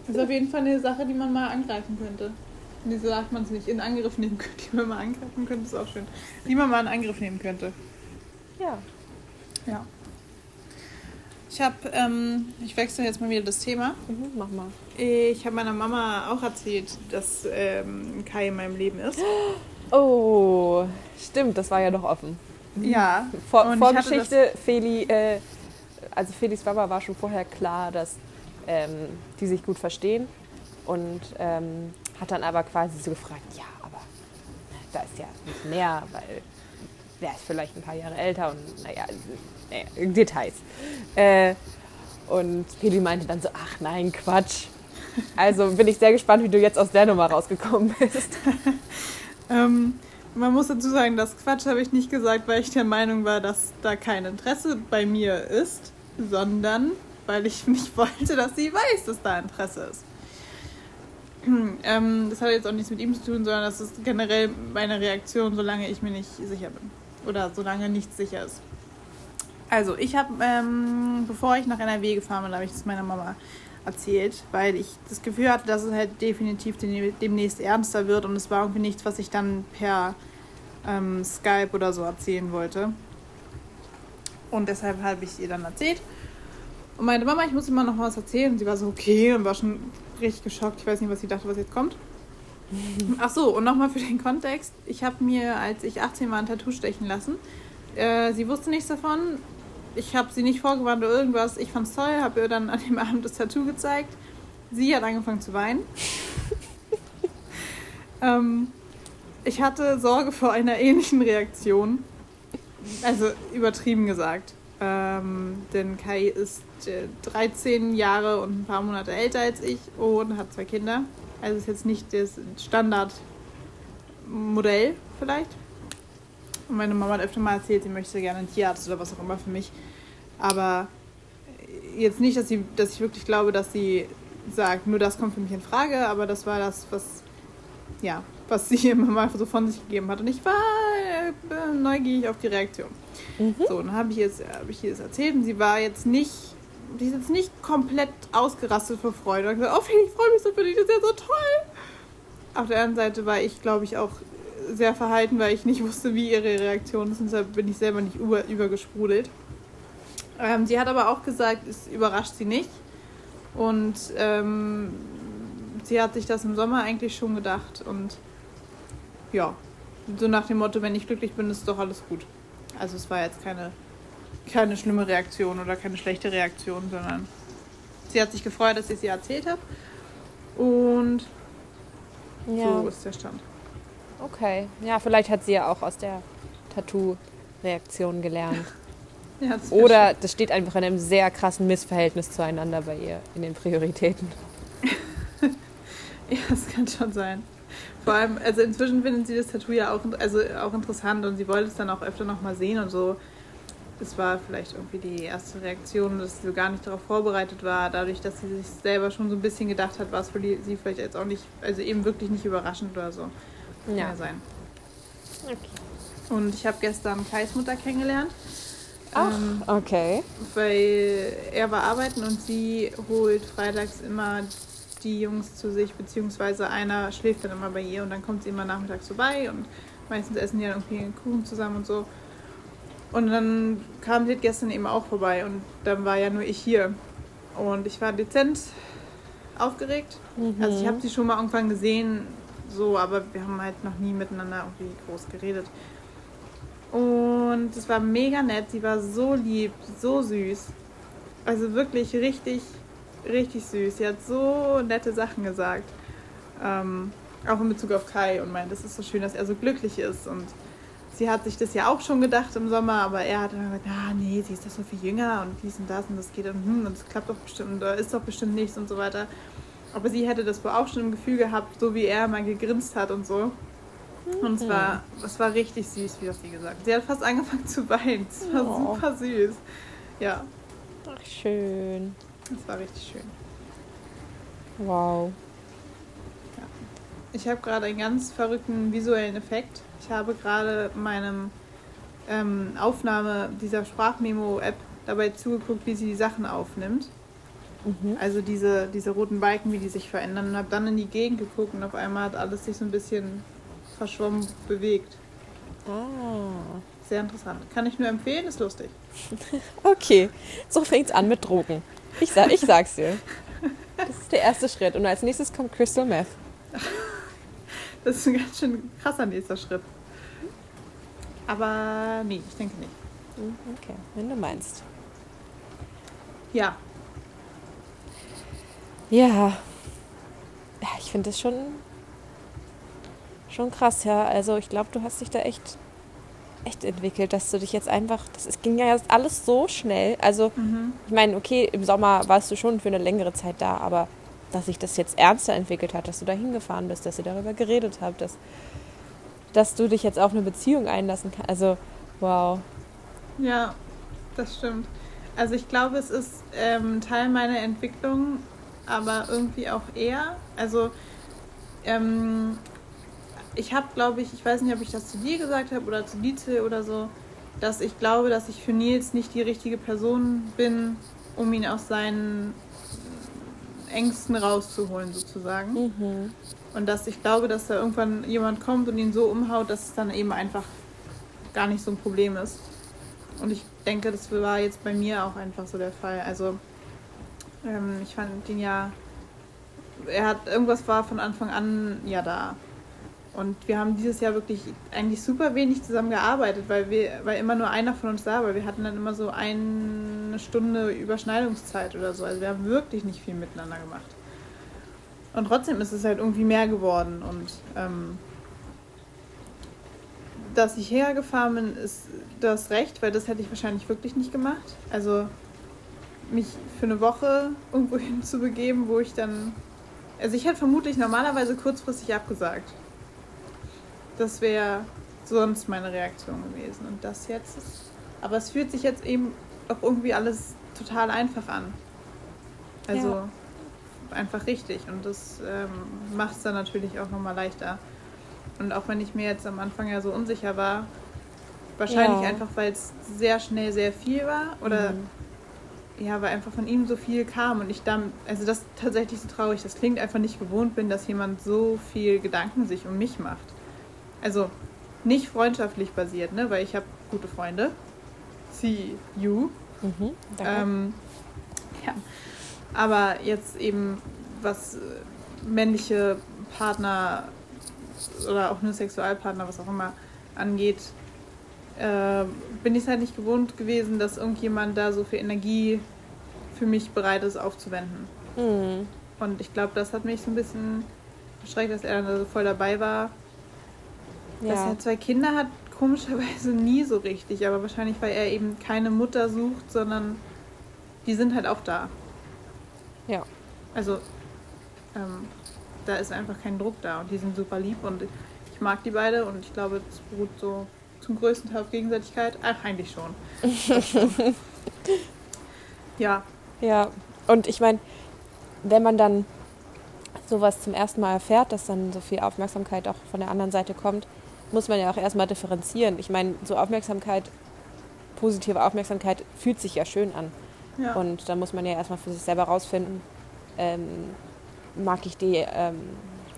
Das ist auf jeden Fall eine Sache, die man mal angreifen könnte. Wieso sagt man es nicht? In Angriff nehmen könnte, die man mal angreifen könnte, ist auch schön. Die man mal in Angriff nehmen könnte. Ja. Ja. Ich habe, ähm, ich wechsle jetzt mal wieder das Thema. Mhm, mach mal. Ich habe meiner Mama auch erzählt, dass ähm, Kai in meinem Leben ist. Oh, stimmt, das war ja noch offen. Ja. Vor, Vorgeschichte, Feli, äh, also Felis Mama war schon vorher klar, dass ähm, die sich gut verstehen und ähm, hat dann aber quasi so gefragt, ja, aber da ist ja nicht mehr, weil der ist vielleicht ein paar Jahre älter und naja, naja Details. Äh, und Feli meinte dann so, ach nein, Quatsch. Also bin ich sehr gespannt, wie du jetzt aus der Nummer rausgekommen bist. Ähm, man muss dazu sagen, das Quatsch habe ich nicht gesagt, weil ich der Meinung war, dass da kein Interesse bei mir ist, sondern weil ich nicht wollte, dass sie weiß, dass da Interesse ist. Ähm, das hat jetzt auch nichts mit ihm zu tun, sondern das ist generell meine Reaktion, solange ich mir nicht sicher bin. Oder solange nichts sicher ist. Also, ich habe, ähm, bevor ich nach NRW gefahren bin, habe ich das meiner Mama erzählt, weil ich das Gefühl hatte, dass es halt definitiv dem- demnächst ernster wird und es war irgendwie nichts, was ich dann per ähm, Skype oder so erzählen wollte. Und deshalb habe ich ihr dann erzählt und meinte, Mama, ich muss immer noch was erzählen. Und sie war so, okay, und war schon richtig geschockt. Ich weiß nicht, was sie dachte, was jetzt kommt. Ach so, und nochmal für den Kontext. Ich habe mir, als ich 18 war, ein Tattoo stechen lassen. Äh, sie wusste nichts davon. Ich habe sie nicht vorgewarnt oder irgendwas. Ich fand's toll, habe ihr dann an dem Abend das Tattoo gezeigt. Sie hat angefangen zu weinen. ähm, ich hatte Sorge vor einer ähnlichen Reaktion. Also übertrieben gesagt. Ähm, denn Kai ist äh, 13 Jahre und ein paar Monate älter als ich und hat zwei Kinder. Also ist jetzt nicht das Standardmodell vielleicht. Und meine Mama hat öfter mal erzählt, sie möchte gerne einen Tierarzt oder was auch immer für mich. Aber jetzt nicht, dass, sie, dass ich wirklich glaube, dass sie sagt, nur das kommt für mich in Frage, aber das war das, was, ja, was sie immer mal so von sich gegeben hat. Und ich war äh, neugierig auf die Reaktion. Mhm. So, dann habe ich, jetzt, hab ich ihr das erzählt und sie war jetzt nicht, die ist jetzt nicht komplett ausgerastet vor Freude. Und gesagt, oh, ich freue mich so für dich, das ist ja so toll. Auf der anderen Seite war ich, glaube ich, auch sehr verhalten, weil ich nicht wusste, wie ihre Reaktion ist. Und deshalb bin ich selber nicht über, übergesprudelt. Ähm, sie hat aber auch gesagt, es überrascht sie nicht. Und ähm, sie hat sich das im Sommer eigentlich schon gedacht. Und ja, so nach dem Motto, wenn ich glücklich bin, ist doch alles gut. Also es war jetzt keine, keine schlimme Reaktion oder keine schlechte Reaktion, sondern sie hat sich gefreut, dass ich sie erzählt habe. Und ja. so ist der Stand. Okay, ja, vielleicht hat sie ja auch aus der Tattoo-Reaktion gelernt. ja, das Oder das steht einfach in einem sehr krassen Missverhältnis zueinander bei ihr in den Prioritäten. ja, das kann schon sein. Vor allem, also inzwischen findet sie das Tattoo ja auch, also auch interessant und sie wollte es dann auch öfter nochmal sehen und so. Es war vielleicht irgendwie die erste Reaktion, dass sie gar nicht darauf vorbereitet war, dadurch, dass sie sich selber schon so ein bisschen gedacht hat, war es für sie vielleicht jetzt auch nicht, also eben wirklich nicht überraschend oder so. Ja. sein. Okay. Und ich habe gestern Kais Mutter kennengelernt. Ach, ähm, okay. Weil er war arbeiten und sie holt freitags immer die Jungs zu sich, beziehungsweise einer schläft dann immer bei ihr und dann kommt sie immer nachmittags vorbei und meistens essen die dann irgendwie einen Kuchen zusammen und so. Und dann kam sie gestern eben auch vorbei und dann war ja nur ich hier. Und ich war dezent aufgeregt. Mhm. Also ich habe sie schon mal irgendwann gesehen, so, aber wir haben halt noch nie miteinander irgendwie groß geredet. Und es war mega nett. Sie war so lieb, so süß. Also wirklich richtig, richtig süß. Sie hat so nette Sachen gesagt. Ähm, auch in Bezug auf Kai und meint, es ist so schön, dass er so glücklich ist. Und sie hat sich das ja auch schon gedacht im Sommer, aber er hat immer gesagt, ah nee, sie ist doch so viel jünger und dies und das und das geht und hm, und es klappt doch bestimmt und da ist doch bestimmt nichts und so weiter. Aber sie hätte das wohl auch schon im Gefühl gehabt, so wie er mal gegrinst hat und so. Und es war, es war richtig süß, wie das sie gesagt hat. Sie hat fast angefangen zu weinen. Es war oh. super süß. Ja. Ach, schön. Das war richtig schön. Wow. Ja. Ich habe gerade einen ganz verrückten visuellen Effekt. Ich habe gerade meinem ähm, Aufnahme dieser Sprachmemo-App dabei zugeguckt, wie sie die Sachen aufnimmt. Mhm. Also diese, diese roten Balken, wie die sich verändern. Und habe dann in die Gegend geguckt und auf einmal hat alles sich so ein bisschen verschwommen bewegt. Ah. Sehr interessant. Kann ich nur empfehlen, ist lustig. okay, so fängt es an mit Drogen. Ich, sag, ich sag's dir. Das ist der erste Schritt. Und als nächstes kommt Crystal Meth. Das ist ein ganz schön krasser nächster Schritt. Aber nee, ich denke nicht. Mhm, okay, wenn du meinst. Ja, ja. Ja, ich finde das schon, schon krass, ja. Also ich glaube, du hast dich da echt, echt entwickelt, dass du dich jetzt einfach, das es ging ja jetzt alles so schnell. Also mhm. ich meine, okay, im Sommer warst du schon für eine längere Zeit da, aber dass sich das jetzt ernster entwickelt hat, dass du da hingefahren bist, dass ihr darüber geredet habt, dass, dass du dich jetzt auf eine Beziehung einlassen kannst. Also, wow. Ja, das stimmt. Also ich glaube, es ist ähm, Teil meiner Entwicklung, aber irgendwie auch eher. Also ähm, ich habe, glaube ich, ich weiß nicht, ob ich das zu dir gesagt habe oder zu Dietze oder so, dass ich glaube, dass ich für Nils nicht die richtige Person bin, um ihn aus seinen Ängsten rauszuholen, sozusagen. Mhm. Und dass ich glaube, dass da irgendwann jemand kommt und ihn so umhaut, dass es dann eben einfach gar nicht so ein Problem ist. Und ich denke, das war jetzt bei mir auch einfach so der Fall. Also ähm, ich fand ihn ja, er hat, irgendwas war von Anfang an ja da. Und wir haben dieses Jahr wirklich eigentlich super wenig zusammen gearbeitet, weil wir, weil immer nur einer von uns da war. Wir hatten dann immer so eine Stunde Überschneidungszeit oder so. Also wir haben wirklich nicht viel miteinander gemacht. Und trotzdem ist es halt irgendwie mehr geworden. Und ähm, dass ich hergefahren bin, ist das recht, weil das hätte ich wahrscheinlich wirklich nicht gemacht. Also mich für eine Woche irgendwo hinzubegeben, wo ich dann. Also ich hätte vermutlich normalerweise kurzfristig abgesagt. Das wäre sonst meine Reaktion gewesen. Und das jetzt ist. Aber es fühlt sich jetzt eben auch irgendwie alles total einfach an. Also ja. einfach richtig. Und das ähm, macht es dann natürlich auch nochmal leichter. Und auch wenn ich mir jetzt am Anfang ja so unsicher war, wahrscheinlich ja. einfach, weil es sehr schnell sehr viel war oder mhm. ja, weil einfach von ihm so viel kam und ich dann, also das ist tatsächlich so traurig, das klingt einfach nicht gewohnt bin, dass jemand so viel Gedanken sich um mich macht. Also nicht freundschaftlich basiert, ne, weil ich habe gute Freunde. See you. Mhm, ähm, ja. Aber jetzt eben was äh, männliche Partner oder auch nur Sexualpartner, was auch immer angeht, äh, bin ich es halt nicht gewohnt gewesen, dass irgendjemand da so viel Energie für mich bereit ist aufzuwenden. Mhm. Und ich glaube, das hat mich so ein bisschen erschreckt, dass er dann so voll dabei war. Ja. Dass er zwei Kinder hat, komischerweise nie so richtig, aber wahrscheinlich, weil er eben keine Mutter sucht, sondern die sind halt auch da. Ja. Also, ähm, da ist einfach kein Druck da und die sind super lieb und ich mag die beide und ich glaube, es beruht so zum größten Teil auf Gegenseitigkeit. Ach, eigentlich schon. schon. ja. Ja, und ich meine, wenn man dann sowas zum ersten Mal erfährt, dass dann so viel Aufmerksamkeit auch von der anderen Seite kommt, muss man ja auch erstmal differenzieren. Ich meine, so Aufmerksamkeit, positive Aufmerksamkeit fühlt sich ja schön an. Ja. Und da muss man ja erstmal für sich selber rausfinden, ähm, mag ich die ähm,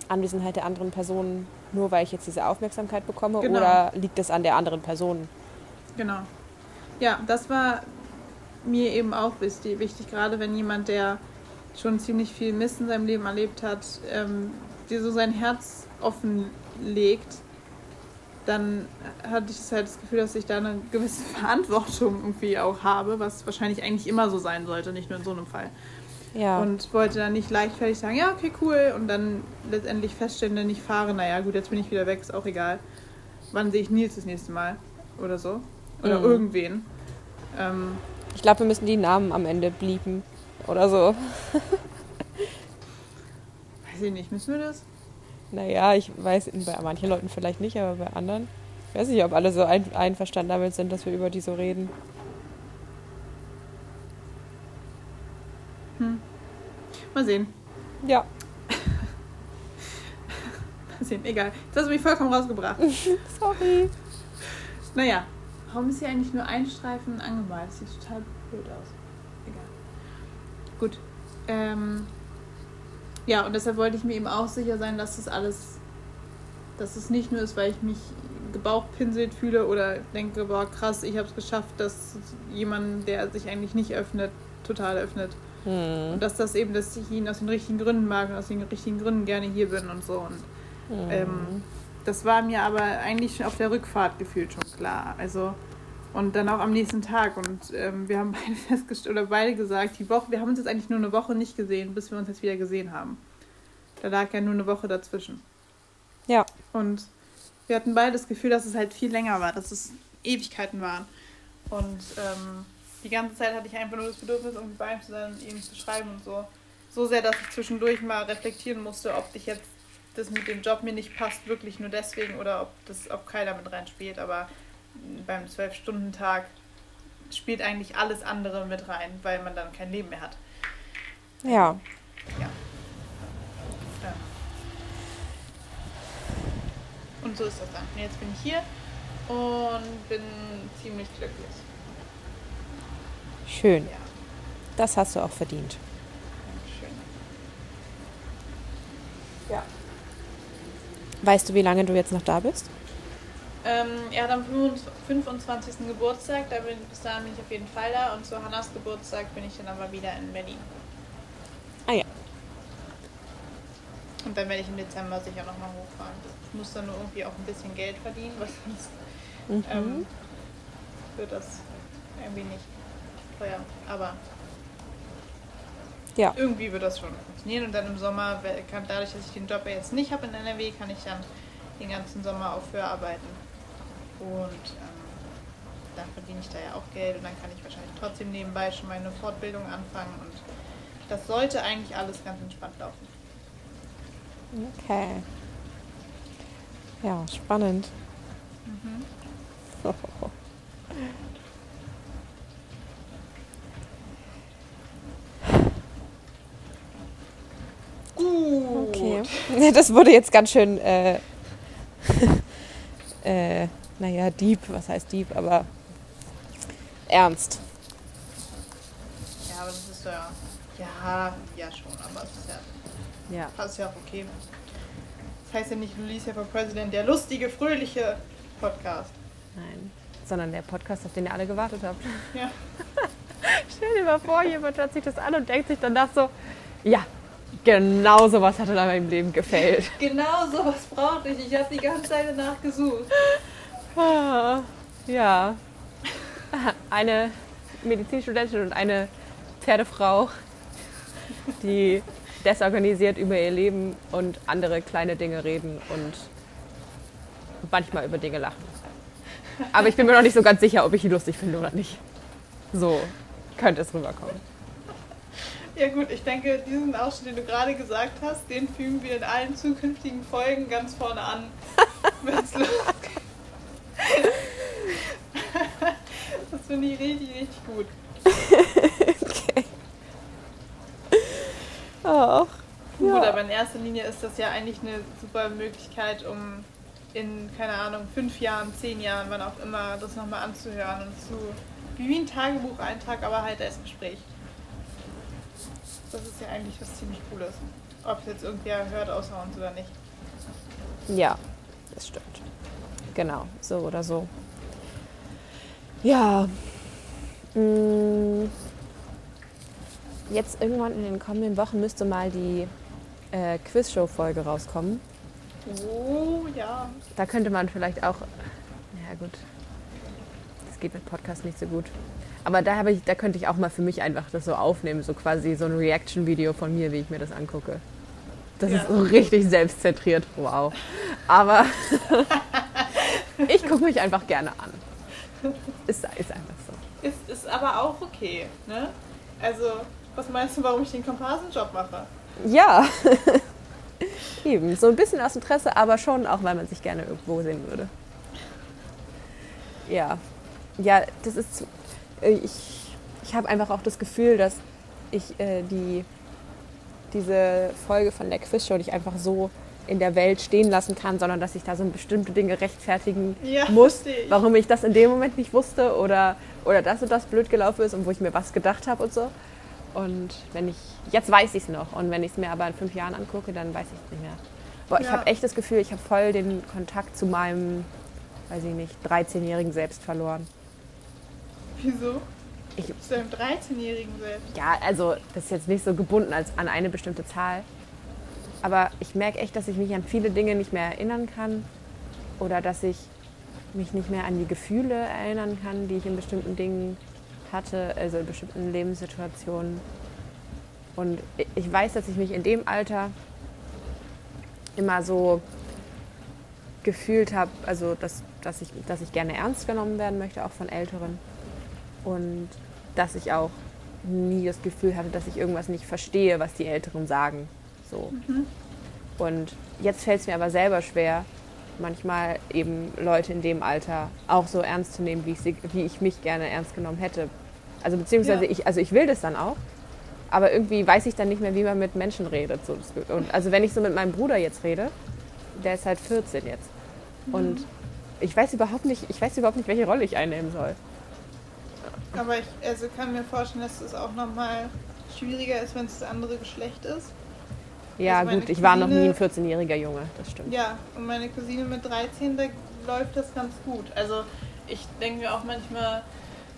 Anwesenheit der anderen Person nur, weil ich jetzt diese Aufmerksamkeit bekomme genau. oder liegt das an der anderen Person? Genau. Ja, das war mir eben auch wichtig, gerade wenn jemand, der schon ziemlich viel Mist in seinem Leben erlebt hat, ähm, dir so sein Herz offenlegt, dann hatte ich halt das Gefühl, dass ich da eine gewisse Verantwortung irgendwie auch habe, was wahrscheinlich eigentlich immer so sein sollte, nicht nur in so einem Fall. Ja. Und wollte dann nicht leichtfertig sagen, ja, okay, cool. Und dann letztendlich feststellen, wenn ich fahre, naja, gut, jetzt bin ich wieder weg, ist auch egal. Wann sehe ich Nils das nächste Mal? Oder so. Oder mhm. irgendwen. Ähm, ich glaube, wir müssen die Namen am Ende blieben. Oder so. weiß ich nicht, müssen wir das? Naja, ich weiß bei manchen Leuten vielleicht nicht, aber bei anderen. Ich weiß nicht, ob alle so ein, einverstanden damit sind, dass wir über die so reden. Hm. Mal sehen. Ja. Mal sehen, egal. Jetzt hast du mich vollkommen rausgebracht. Sorry. Naja, warum ist hier eigentlich nur ein Streifen angemalt? Das sieht total blöd aus. Egal. Gut. Ähm, ja, und deshalb wollte ich mir eben auch sicher sein, dass das alles, dass es nicht nur ist, weil ich mich gebauchpinselt fühle oder denke, boah, krass, ich habe es geschafft, dass jemand, der sich eigentlich nicht öffnet, total öffnet. Mhm. Und dass das eben, dass ich ihn aus den richtigen Gründen mag und aus den richtigen Gründen gerne hier bin und so. Und mhm. ähm, das war mir aber eigentlich schon auf der Rückfahrt gefühlt schon klar. Also und dann auch am nächsten Tag. Und ähm, wir haben beide festgestellt, oder beide gesagt, die Woche, wir haben uns jetzt eigentlich nur eine Woche nicht gesehen, bis wir uns jetzt wieder gesehen haben. Da lag ja nur eine Woche dazwischen. Ja. Und wir hatten beide das Gefühl, dass es halt viel länger war, dass es Ewigkeiten waren. Und ähm, die ganze Zeit hatte ich einfach nur das Bedürfnis, irgendwie bei ihm zu sein und ihm zu schreiben und so. So sehr, dass ich zwischendurch mal reflektieren musste, ob ich jetzt das mit dem Job mir nicht passt, wirklich nur deswegen oder ob das, ob keiner mit reinspielt. Aber beim Zwölf-Stunden-Tag spielt eigentlich alles andere mit rein, weil man dann kein Leben mehr hat. Ja. Ja. ja. Und so ist das dann. Und jetzt bin ich hier und bin ziemlich glücklich. Schön. Ja. Das hast du auch verdient. Dankeschön. Ja. Weißt du, wie lange du jetzt noch da bist? Ähm, er hat am 25. Geburtstag, da bin, bis dahin bin ich auf jeden Fall da. Und zu Hannas Geburtstag bin ich dann aber wieder in Berlin. Ah ja. Und dann werde ich im Dezember sicher nochmal hochfahren. Ich muss dann nur irgendwie auch ein bisschen Geld verdienen, weil sonst mhm. ähm, wird das irgendwie nicht teuer. Aber ja. irgendwie wird das schon funktionieren. Und dann im Sommer, dadurch, dass ich den Job jetzt nicht habe in NRW, kann ich dann den ganzen Sommer auch für arbeiten. Und ähm, dann verdiene ich da ja auch Geld und dann kann ich wahrscheinlich trotzdem nebenbei schon meine Fortbildung anfangen und das sollte eigentlich alles ganz entspannt laufen. Okay. Ja, spannend. Mhm. Gut. Okay. Das wurde jetzt ganz schön, äh, äh, naja, deep, was heißt deep, aber ernst. Ja, aber das ist ja, ja, ja schon, aber es ist ja, Ja. das ist ja auch okay. Das heißt ja nicht Lucia for President, der lustige, fröhliche Podcast. Nein. Sondern der Podcast, auf den ihr alle gewartet habt. Ja. Stell dir mal vor, jemand hört sich das an und denkt sich danach so, ja, genau sowas hat in meinem Leben gefällt. Genau sowas brauchte ich. Ich habe die ganze Zeit danach gesucht. Ah, Ja. Eine Medizinstudentin und eine Pferdefrau, die desorganisiert über ihr Leben und andere kleine Dinge reden und manchmal über Dinge lachen. Aber ich bin mir noch nicht so ganz sicher, ob ich ihn lustig finde oder nicht. So könnte es rüberkommen. Ja gut, ich denke, diesen Ausschnitt, den du gerade gesagt hast, den fügen wir in allen zukünftigen Folgen ganz vorne an, wenn es losgeht. Das finde ich richtig, richtig gut. Okay. Ach, Gut, Ja. aber in erster Linie ist das ja eigentlich eine super Möglichkeit, um in, keine Ahnung, fünf Jahren, zehn Jahren, wann auch immer, das nochmal anzuhören und zu, wie, wie ein Tagebucheintrag, aber halt als Gespräch. Das ist ja eigentlich was ziemlich Cooles. Ob es jetzt irgendwer hört außer uns oder nicht. Ja, das stimmt. Genau, so oder so. Ja. mm, Jetzt irgendwann in den kommenden Wochen müsste mal die äh, Quizshow-Folge rauskommen. Oh, ja. Da könnte man vielleicht auch. Ja, gut. Das geht mit Podcast nicht so gut. Aber da, habe ich, da könnte ich auch mal für mich einfach das so aufnehmen, so quasi so ein Reaction-Video von mir, wie ich mir das angucke. Das Ja. ist so richtig selbstzentriert. Wow. Aber ich gucke mich einfach gerne an. Ist, ist einfach so. Ist, ist aber auch okay, ne? Also, was meinst du, warum ich den Komparsenjob mache? Ja. Eben, so ein bisschen aus Interesse, aber schon auch, weil man sich gerne irgendwo sehen würde. Ja. Ja, das ist. äh, Ich, ich habe einfach auch das Gefühl, dass ich äh, die, diese Folge von der Quizshow nicht einfach so in der Welt stehen lassen kann, sondern dass ich da so bestimmte Dinge rechtfertigen Ja, muss, ich. warum ich das in dem Moment nicht wusste oder, oder das und das blöd gelaufen ist und wo ich mir was gedacht habe und so. Und wenn ich, jetzt weiß ich es noch und wenn ich es mir aber in fünf Jahren angucke, dann weiß ich es nicht mehr. Boah, ich Ja. habe echt das Gefühl, ich habe voll den Kontakt zu meinem, weiß ich nicht, 13-jährigen Selbst verloren. Wieso? Ich, Zu deinem 13-Jährigen selbst. ja, also das ist jetzt nicht so gebunden als an eine bestimmte Zahl. Aber ich merke echt, dass ich mich an viele Dinge nicht mehr erinnern kann oder dass ich mich nicht mehr an die Gefühle erinnern kann, die ich in bestimmten Dingen hatte, also in bestimmten Lebenssituationen. Und ich weiß, dass ich mich in dem Alter immer so gefühlt habe, also dass, dass, ich, dass ich gerne ernst genommen werden möchte, auch von Älteren. Und dass ich auch nie das Gefühl hatte, dass ich irgendwas nicht verstehe, was die Älteren sagen. So. Und jetzt fällt es mir aber selber schwer, manchmal eben Leute in dem Alter auch so ernst zu nehmen, wie ich, sie, wie ich mich gerne ernst genommen hätte. Also beziehungsweise Ja. ich, also ich will das dann auch, aber irgendwie weiß ich dann nicht mehr, wie man mit Menschen redet. So. Und also wenn ich so mit meinem Bruder jetzt rede, der ist halt 14 jetzt. Und ich weiß überhaupt nicht, ich weiß überhaupt nicht, welche Rolle ich einnehmen soll. Aber ich also kann mir vorstellen, dass es auch nochmal schwieriger ist, wenn es das andere Geschlecht ist. Ja, Also gut, ich war noch nie ein Cousine- 14-jähriger Junge, das stimmt. Ja, und meine Cousine mit 13, da läuft das ganz gut. Also ich denke mir auch manchmal,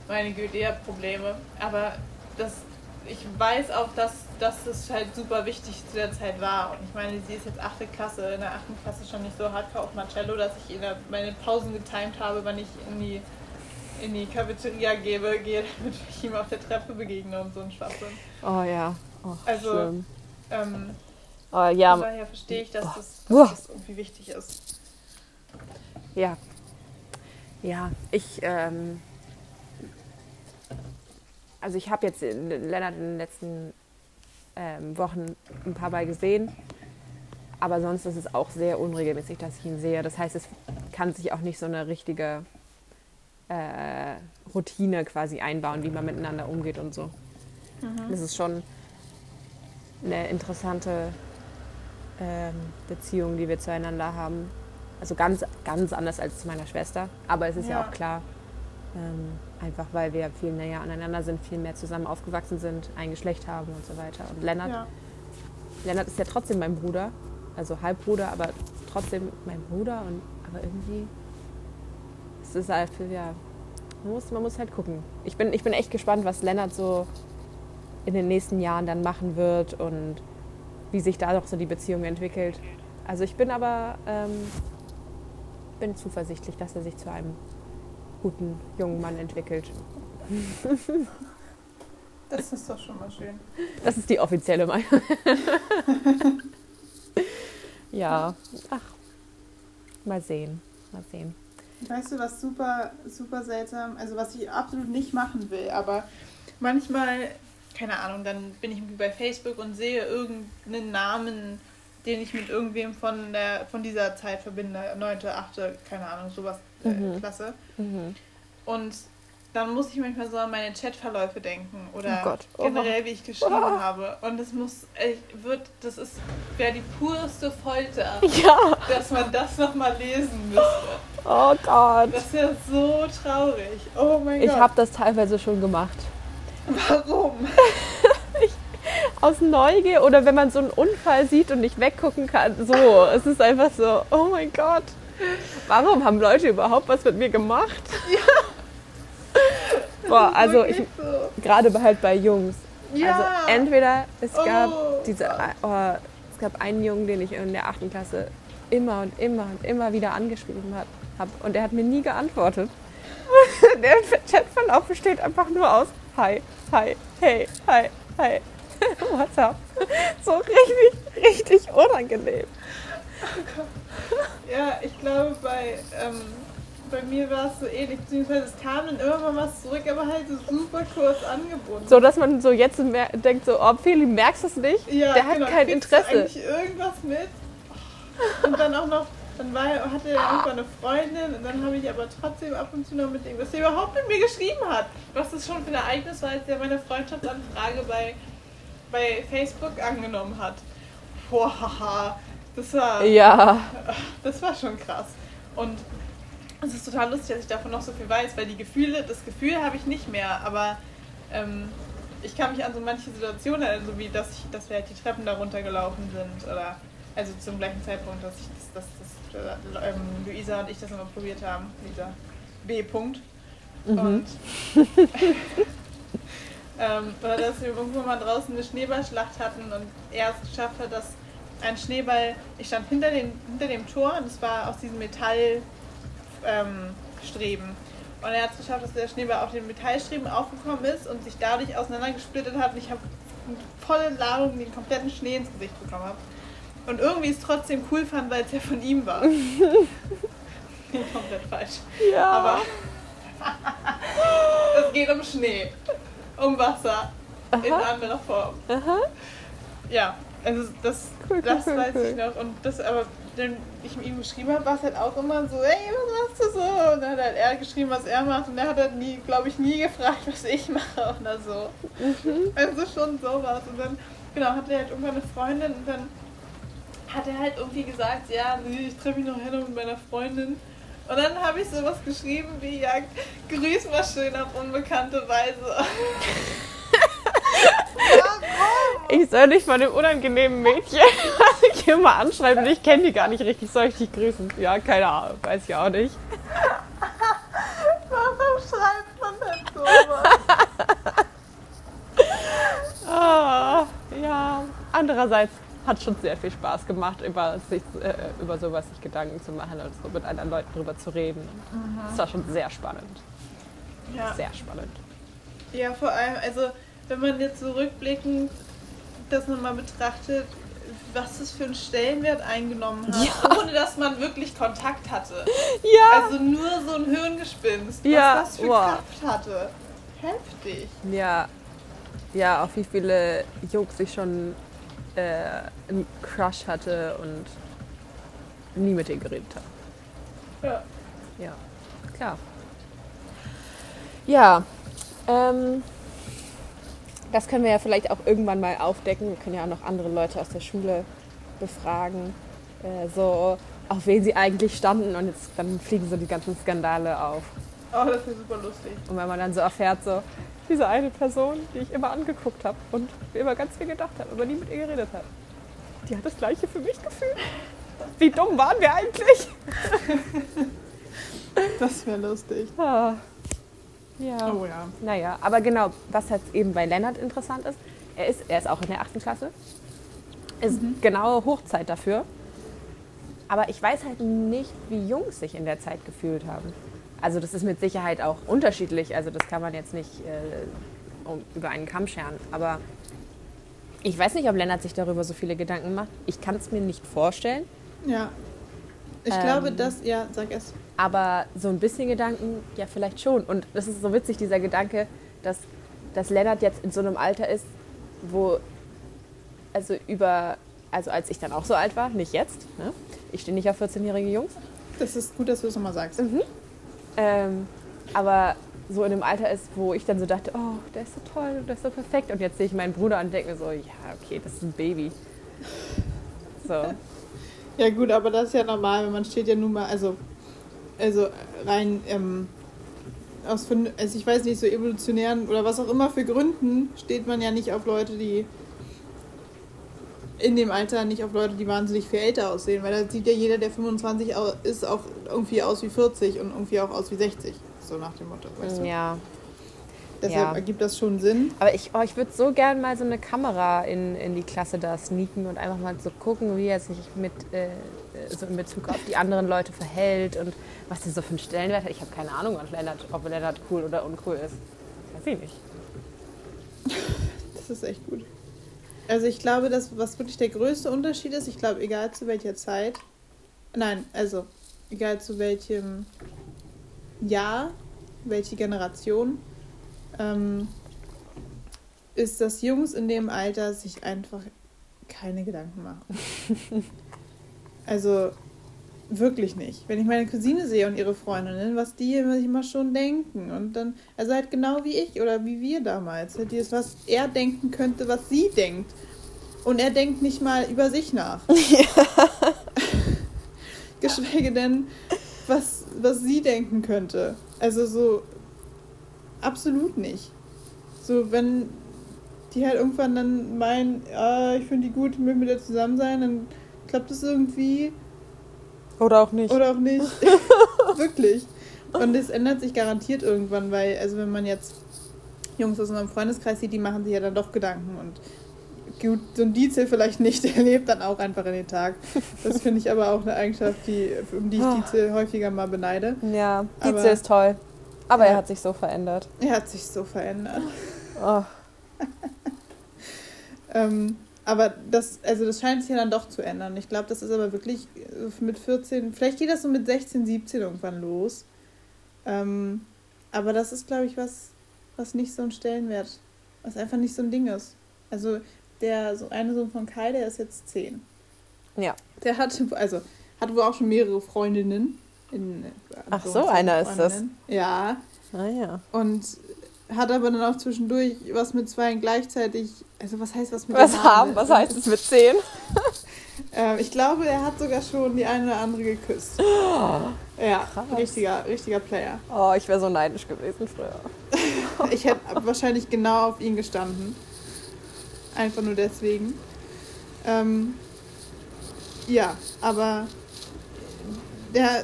meine Güte, ihr habt Probleme. Aber das, ich weiß auch, dass, dass das halt super wichtig zu der Zeit war. Und ich meine, sie ist jetzt 8. Klasse, in der 8. Klasse schon nicht so hardcore auf Marcello, dass ich der, meine Pausen getimt habe, wann ich in die, in die Cafeteria gebe, gehe, damit ich ihm auf der Treppe begegne und so ein Schwachsinn. Oh ja. Oh, Also. Ähm, Oh, ja, von daher verstehe ich, dass, das, Boah. dass das irgendwie wichtig ist. ja. Ja, ich, ähm, also ich habe jetzt Lennart in den letzten ähm, Wochen ein paar Mal gesehen, aber sonst ist es auch sehr unregelmäßig, dass ich ihn sehe. Das heißt, es kann sich auch nicht so eine richtige äh, Routine quasi einbauen, wie man miteinander umgeht und so. Mhm. Das ist schon eine interessante Beziehung, die wir zueinander haben. Also ganz, ganz anders als zu meiner Schwester. Aber es ist ja, ja auch klar, ähm, einfach weil wir viel näher aneinander sind, viel mehr zusammen aufgewachsen sind, ein Geschlecht haben und so weiter. Und Lennart, ja. Lennart ist ja trotzdem mein Bruder, also Halbbruder, aber trotzdem mein Bruder. Und, aber irgendwie, es ist halt für, ja, man muss, man muss halt gucken. Ich bin, ich bin echt gespannt, was Lennart so in den nächsten Jahren dann machen wird und wie sich da noch so die Beziehung entwickelt. Also ich bin aber ähm, bin zuversichtlich, dass er sich zu einem guten jungen Mann entwickelt. Das ist doch schon mal schön. Das ist die offizielle Meinung. ja, ach, mal sehen, mal sehen. Weißt du, was super, super seltsam, also was ich absolut nicht machen will, aber manchmal, keine Ahnung, dann bin ich bei Facebook und sehe irgendeinen Namen den ich mit irgendwem von, der, von dieser Zeit verbinde, neunte, achte, keine Ahnung, sowas, äh, mhm. Klasse. Mhm. Und dann muss ich manchmal so an meine Chatverläufe denken oder oh oh. generell, wie ich geschrieben oh. habe. Und das muss, ich wird, das ist, wäre die pureste Folter, ja. dass man das nochmal lesen müsste. Oh Gott. Das ist ja so traurig. Oh mein ich Gott. Ich habe das teilweise schon gemacht. Warum? aus Neugier oder wenn man so einen Unfall sieht und nicht weggucken kann. So, es ist einfach so, oh mein Gott, warum haben Leute überhaupt was mit mir gemacht? Ja. Boah, also ich, so. gerade halt bei Jungs. Ja. Also entweder es gab oh. diese, oh, es gab einen Jungen, den ich in der achten Klasse immer und immer und immer wieder angeschrieben habe und er hat mir nie geantwortet. der Chatverlauf besteht einfach nur aus Hi, hi, hey, hi, hi. WhatsApp. So richtig, richtig unangenehm. Ja, ich glaube, bei, ähm, bei mir war es so ähnlich, beziehungsweise es kam dann irgendwann was zurück, aber halt so super kurz angeboten. So, dass man so jetzt denkt, so, oh, Feli, merkst du es nicht? Ja, Der hat genau. kein Kriegst Interesse. Du eigentlich irgendwas mit? Und dann auch noch, dann war, hatte er irgendwann eine Freundin und dann habe ich aber trotzdem ab und zu noch mit ihm, was er überhaupt mit mir geschrieben hat. Was das schon für ein Ereignis war, als er meine Freundschaftsanfrage bei bei Facebook angenommen hat. Boah, das war. Ja. Das war schon krass. Und es ist total lustig, dass ich davon noch so viel weiß, weil die Gefühle, das Gefühl habe ich nicht mehr, aber ähm, ich kann mich an so manche Situationen erinnern, so wie dass, ich, dass wir halt die Treppen da runtergelaufen sind oder also zum gleichen Zeitpunkt, dass ich das, dass, dass ähm, Luisa und ich das immer probiert haben, dieser B-Punkt. Mhm. Und Ähm, oder dass wir irgendwann mal draußen eine Schneeballschlacht hatten und er es geschafft hat, dass ein Schneeball, ich stand hinter, den, hinter dem Tor und es war aus diesem Metallstreben. Ähm, und er hat es geschafft, dass der Schneeball auf den Metallstreben aufgekommen ist und sich dadurch auseinandergesplittet hat. Und ich habe volle Ladung den kompletten Schnee ins Gesicht bekommen habe. Und irgendwie es trotzdem cool fand, weil es ja von ihm war. Komplett falsch. Ja. Aber es geht um Schnee um Wasser Aha. in anderer Form. Aha. Ja, also das, cool, das cool, weiß cool. ich noch. Und das aber, wenn ich ihm geschrieben habe, war es halt auch immer so, hey, was machst du so? Und dann hat halt er geschrieben, was er macht. Und er hat halt nie, glaube ich, nie gefragt, was ich mache oder so. Mhm. Also schon sowas. Und dann, genau, hatte er halt irgendwann eine Freundin und dann hat er halt irgendwie gesagt, ja, ich treffe mich noch hin mit meiner Freundin. Und dann habe ich sowas geschrieben wie, ja, grüß mal schön auf unbekannte Weise. ich soll dich von dem unangenehmen Mädchen hier mal anschreiben. Ich kenne die gar nicht richtig. Soll ich dich grüßen? Ja, keine Ahnung. Weiß ich auch nicht. Warum schreibt man denn sowas? oh, ja, andererseits hat schon sehr viel Spaß gemacht, über, sich, äh, über sowas sich Gedanken zu machen und so mit anderen Leuten drüber zu reden. Mhm. Das war schon sehr spannend. Ja. Sehr spannend. Ja, vor allem, also wenn man jetzt zurückblickend das nochmal betrachtet, was das für einen Stellenwert eingenommen hat, ja. ohne dass man wirklich Kontakt hatte. Ja. Also nur so ein Hirngespinst, ja. was das für wow. Kraft hatte. Heftig. Ja. Ja, auf wie viele Jungs ich schon äh, einen Crush hatte und nie mit denen geredet habe. Ja. Ja, klar. Ja, ähm, das können wir ja vielleicht auch irgendwann mal aufdecken. Wir können ja auch noch andere Leute aus der Schule befragen, äh, so auf wen sie eigentlich standen und jetzt dann fliegen so die ganzen Skandale auf. Oh, das ist super lustig. Und wenn man dann so erfährt, so diese eine Person, die ich immer angeguckt habe und mir immer ganz viel gedacht habe, aber nie mit ihr geredet habe, die hat das gleiche für mich gefühlt. Wie dumm waren wir eigentlich? das wäre lustig. Ah. Ja. Oh ja. Naja, aber genau, was jetzt eben bei Lennart interessant ist, er ist, er ist auch in der 8. Klasse. Ist mhm. genaue Hochzeit dafür. Aber ich weiß halt nicht, wie Jungs sich in der Zeit gefühlt haben. Also das ist mit Sicherheit auch unterschiedlich. Also das kann man jetzt nicht äh, über einen Kamm scheren. Aber ich weiß nicht, ob Lennart sich darüber so viele Gedanken macht. Ich kann es mir nicht vorstellen. Ja. Ich ähm, glaube, dass, ja, sag es. Aber so ein bisschen Gedanken, ja, vielleicht schon. Und das ist so witzig, dieser Gedanke, dass, dass Lennart jetzt in so einem Alter ist, wo, also über, also als ich dann auch so alt war, nicht jetzt, ne? ich stehe nicht auf 14-jährige Jungs. Das ist gut, dass du es nochmal sagst. Mhm. Ähm, aber so in einem Alter ist, wo ich dann so dachte, oh, der ist so toll, der ist so perfekt. Und jetzt sehe ich meinen Bruder und denke mir so, ja, okay, das ist ein Baby. So. Ja gut, aber das ist ja normal, man steht ja nun mal, also, also rein ähm, aus, also ich weiß nicht, so evolutionären oder was auch immer für Gründen steht man ja nicht auf Leute, die in dem Alter nicht auf Leute, die wahnsinnig viel älter aussehen, weil da sieht ja jeder, der 25 ist, auch irgendwie aus wie 40 und irgendwie auch aus wie 60, so nach dem Motto, weißt du? Ja, Deshalb ja. ergibt das schon Sinn. Aber ich, oh, ich würde so gern mal so eine Kamera in, in die Klasse da sneaken und einfach mal so gucken, wie er sich mit, äh, so in Bezug auf die anderen Leute verhält und was er so für einen Stellenwert hat. Ich habe keine Ahnung, ob Lennart, ob Lennart cool oder uncool ist. Weiß ich nicht. Das ist echt gut. Also ich glaube, dass was wirklich der größte Unterschied ist, ich glaube, egal zu welcher Zeit, nein, also egal zu welchem Jahr, welche Generation, ähm, ist, dass Jungs in dem Alter sich einfach keine Gedanken machen. also wirklich nicht. Wenn ich meine Cousine sehe und ihre Freundinnen, was die immer schon denken. Und dann, also halt genau wie ich oder wie wir damals. Halt dieses, was er denken könnte, was sie denkt. Und er denkt nicht mal über sich nach. Ja. Geschweige denn, was, was sie denken könnte. Also so, Absolut nicht. So, wenn die halt irgendwann dann meinen, ah, ich finde die gut, ich möchte mit der zusammen sein, dann klappt es irgendwie. Oder auch nicht. Oder auch nicht. Wirklich. Und es ändert sich garantiert irgendwann, weil, also wenn man jetzt Jungs aus unserem Freundeskreis sieht, die machen sich ja dann doch Gedanken und gut, so ein Dietzel vielleicht nicht, der lebt dann auch einfach in den Tag. Das finde ich aber auch eine Eigenschaft, die, um die ich ah. Dietzel häufiger mal beneide. Ja, Dietzel ist toll. Aber er hat sich so verändert. Er hat sich so verändert. Oh. ähm, aber das, also das scheint sich ja dann doch zu ändern. Ich glaube, das ist aber wirklich äh, mit 14, vielleicht geht das so mit 16, 17 irgendwann los. Ähm, aber das ist, glaube ich, was, was nicht so ein Stellenwert, was einfach nicht so ein Ding ist. Also der so eine Sohn von Kai, der ist jetzt 10. Ja. Der hatte, also hatte wohl auch schon mehrere Freundinnen. In, Ach so, einer ist das. Ja. Ah ja. Und hat aber dann auch zwischendurch was mit zwei gleichzeitig. Also was heißt was mit Was haben? Was heißt es mit zehn? ähm, ich glaube, er hat sogar schon die eine oder andere geküsst. Oh, ja, krass. richtiger, richtiger Player. Oh, ich wäre so neidisch gewesen früher. ich hätte wahrscheinlich genau auf ihn gestanden. Einfach nur deswegen. Ähm, ja, aber der,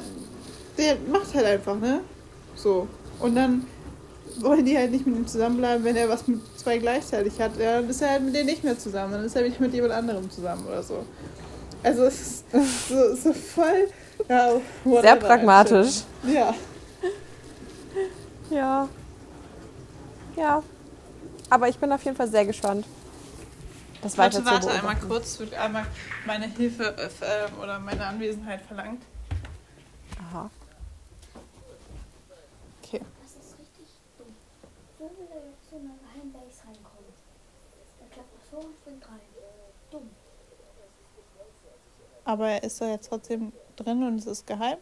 der macht halt einfach, ne? So. Und dann wollen die halt nicht mit ihm zusammenbleiben, wenn er was mit zwei gleichzeitig hat. Ja, dann ist er halt mit denen nicht mehr zusammen. Dann ist er nicht mit jemand anderem zusammen oder so. Also es ist so, so voll. Ja, Sehr pragmatisch. Ja. Ja. Ja. Aber ich bin auf jeden Fall sehr gespannt. das Warte, zu warte beobachten. einmal kurz. Wird einmal meine Hilfe äh, äh, oder meine Anwesenheit verlangt. Aha. Okay. Das ist richtig dumm. Wo will er jetzt zu einer Geheimbase reinkommen? Der klappt nach vor und springt rein. Dumm. Aber er ist da jetzt trotzdem drin und es ist geheim.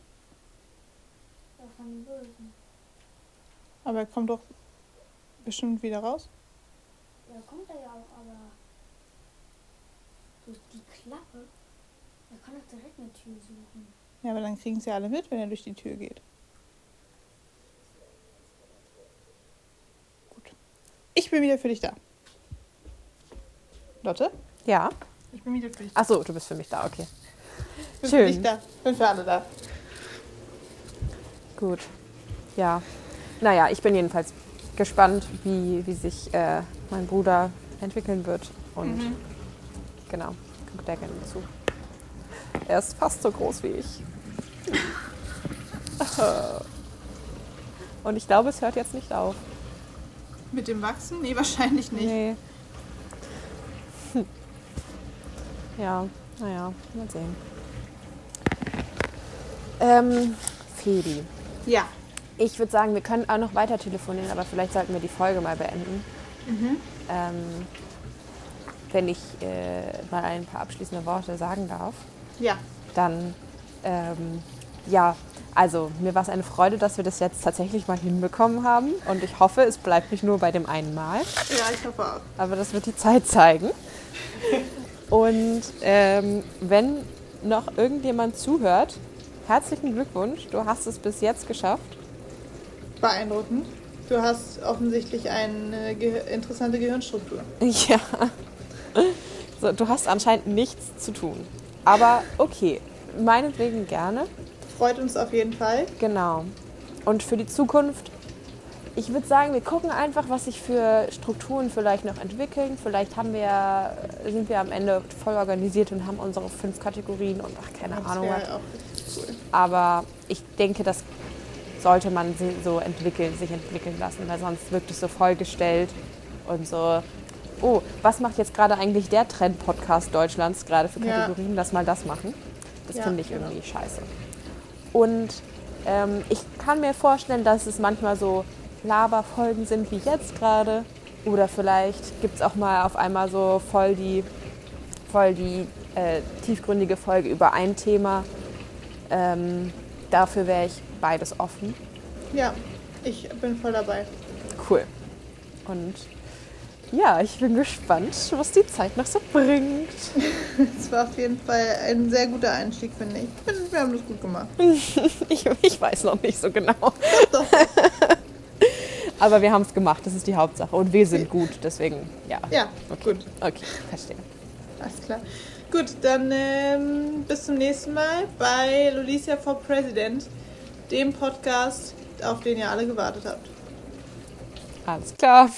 Ja, von den Bösen. Aber er kommt doch bestimmt wieder raus. Ja, kommt er ja auch, aber durch die Klappe, er kann doch direkt eine Tür suchen. Ja, aber dann kriegen sie alle mit, wenn er durch die Tür geht. Gut. Ich bin wieder für dich da. Lotte? Ja. Ich bin wieder für dich da. Ach so, du bist für mich da, okay. Ich bin schön. dich da. Bin für alle da. Gut. Ja. Naja, ich bin jedenfalls gespannt, wie, wie sich äh, mein Bruder entwickeln wird. Und Mhm. genau, guckt der gerne zu. Er ist fast so groß wie ich. Und ich glaube, es hört jetzt nicht auf. Mit dem Wachsen? Nee, wahrscheinlich nicht. Nee. Hm. Ja, naja, mal sehen. Ähm, Fedi. Ja. Ich würde sagen, wir können auch noch weiter telefonieren, aber vielleicht sollten wir die Folge mal beenden. Mhm. Ähm, wenn ich äh, mal ein paar abschließende Worte sagen darf, Ja. dann ähm, ja, also mir war es eine Freude, dass wir das jetzt tatsächlich mal hinbekommen haben und ich hoffe, es bleibt nicht nur bei dem einen Mal. Ja, ich hoffe auch. aber das wird die Zeit zeigen. Und ähm, wenn noch irgendjemand zuhört, herzlichen Glückwunsch, du hast es bis jetzt geschafft. Beeindruckend. Du hast offensichtlich eine ge interessante Gehirnstruktur. Ja. So, du hast anscheinend nichts zu tun. Aber okay, meinetwegen gerne. Freut uns auf jeden Fall. Genau. Und für die Zukunft, ich würde sagen, wir gucken einfach, was sich für Strukturen vielleicht noch entwickeln. Vielleicht haben wir, sind wir am Ende voll organisiert und haben unsere fünf Kategorien und ach, keine Das Ahnung. was. cool. Aber ich denke, das sollte man so entwickeln, sich entwickeln lassen, weil sonst wirkt es so vollgestellt und so. Oh, was macht jetzt gerade eigentlich der Trend-Podcast Deutschlands gerade für Ja. Kategorien? Lass mal das machen. Das Ja, finde ich genau. irgendwie scheiße. Und ähm, ich kann mir vorstellen, dass es manchmal so Laberfolgen sind wie jetzt gerade. Oder vielleicht gibt es auch mal auf einmal so voll die, voll die äh, tiefgründige Folge über ein Thema. Ähm, dafür wäre ich beides offen. Ja, ich bin voll dabei. Cool. Und ja, ich bin gespannt, was die Zeit noch so bringt. Es war auf jeden Fall ein sehr guter Einstieg, finde ich. Wir haben das gut gemacht. Ich, ich weiß noch nicht so genau. Doch. Aber wir haben es gemacht, das ist die Hauptsache. Und wir sind gut, deswegen ja. Ja, Okay. gut. Okay, verstehe. Alles klar. Gut, dann ähm, bis zum nächsten Mal bei Lulicia for President, dem Podcast, auf den ihr alle gewartet habt. Alles klar.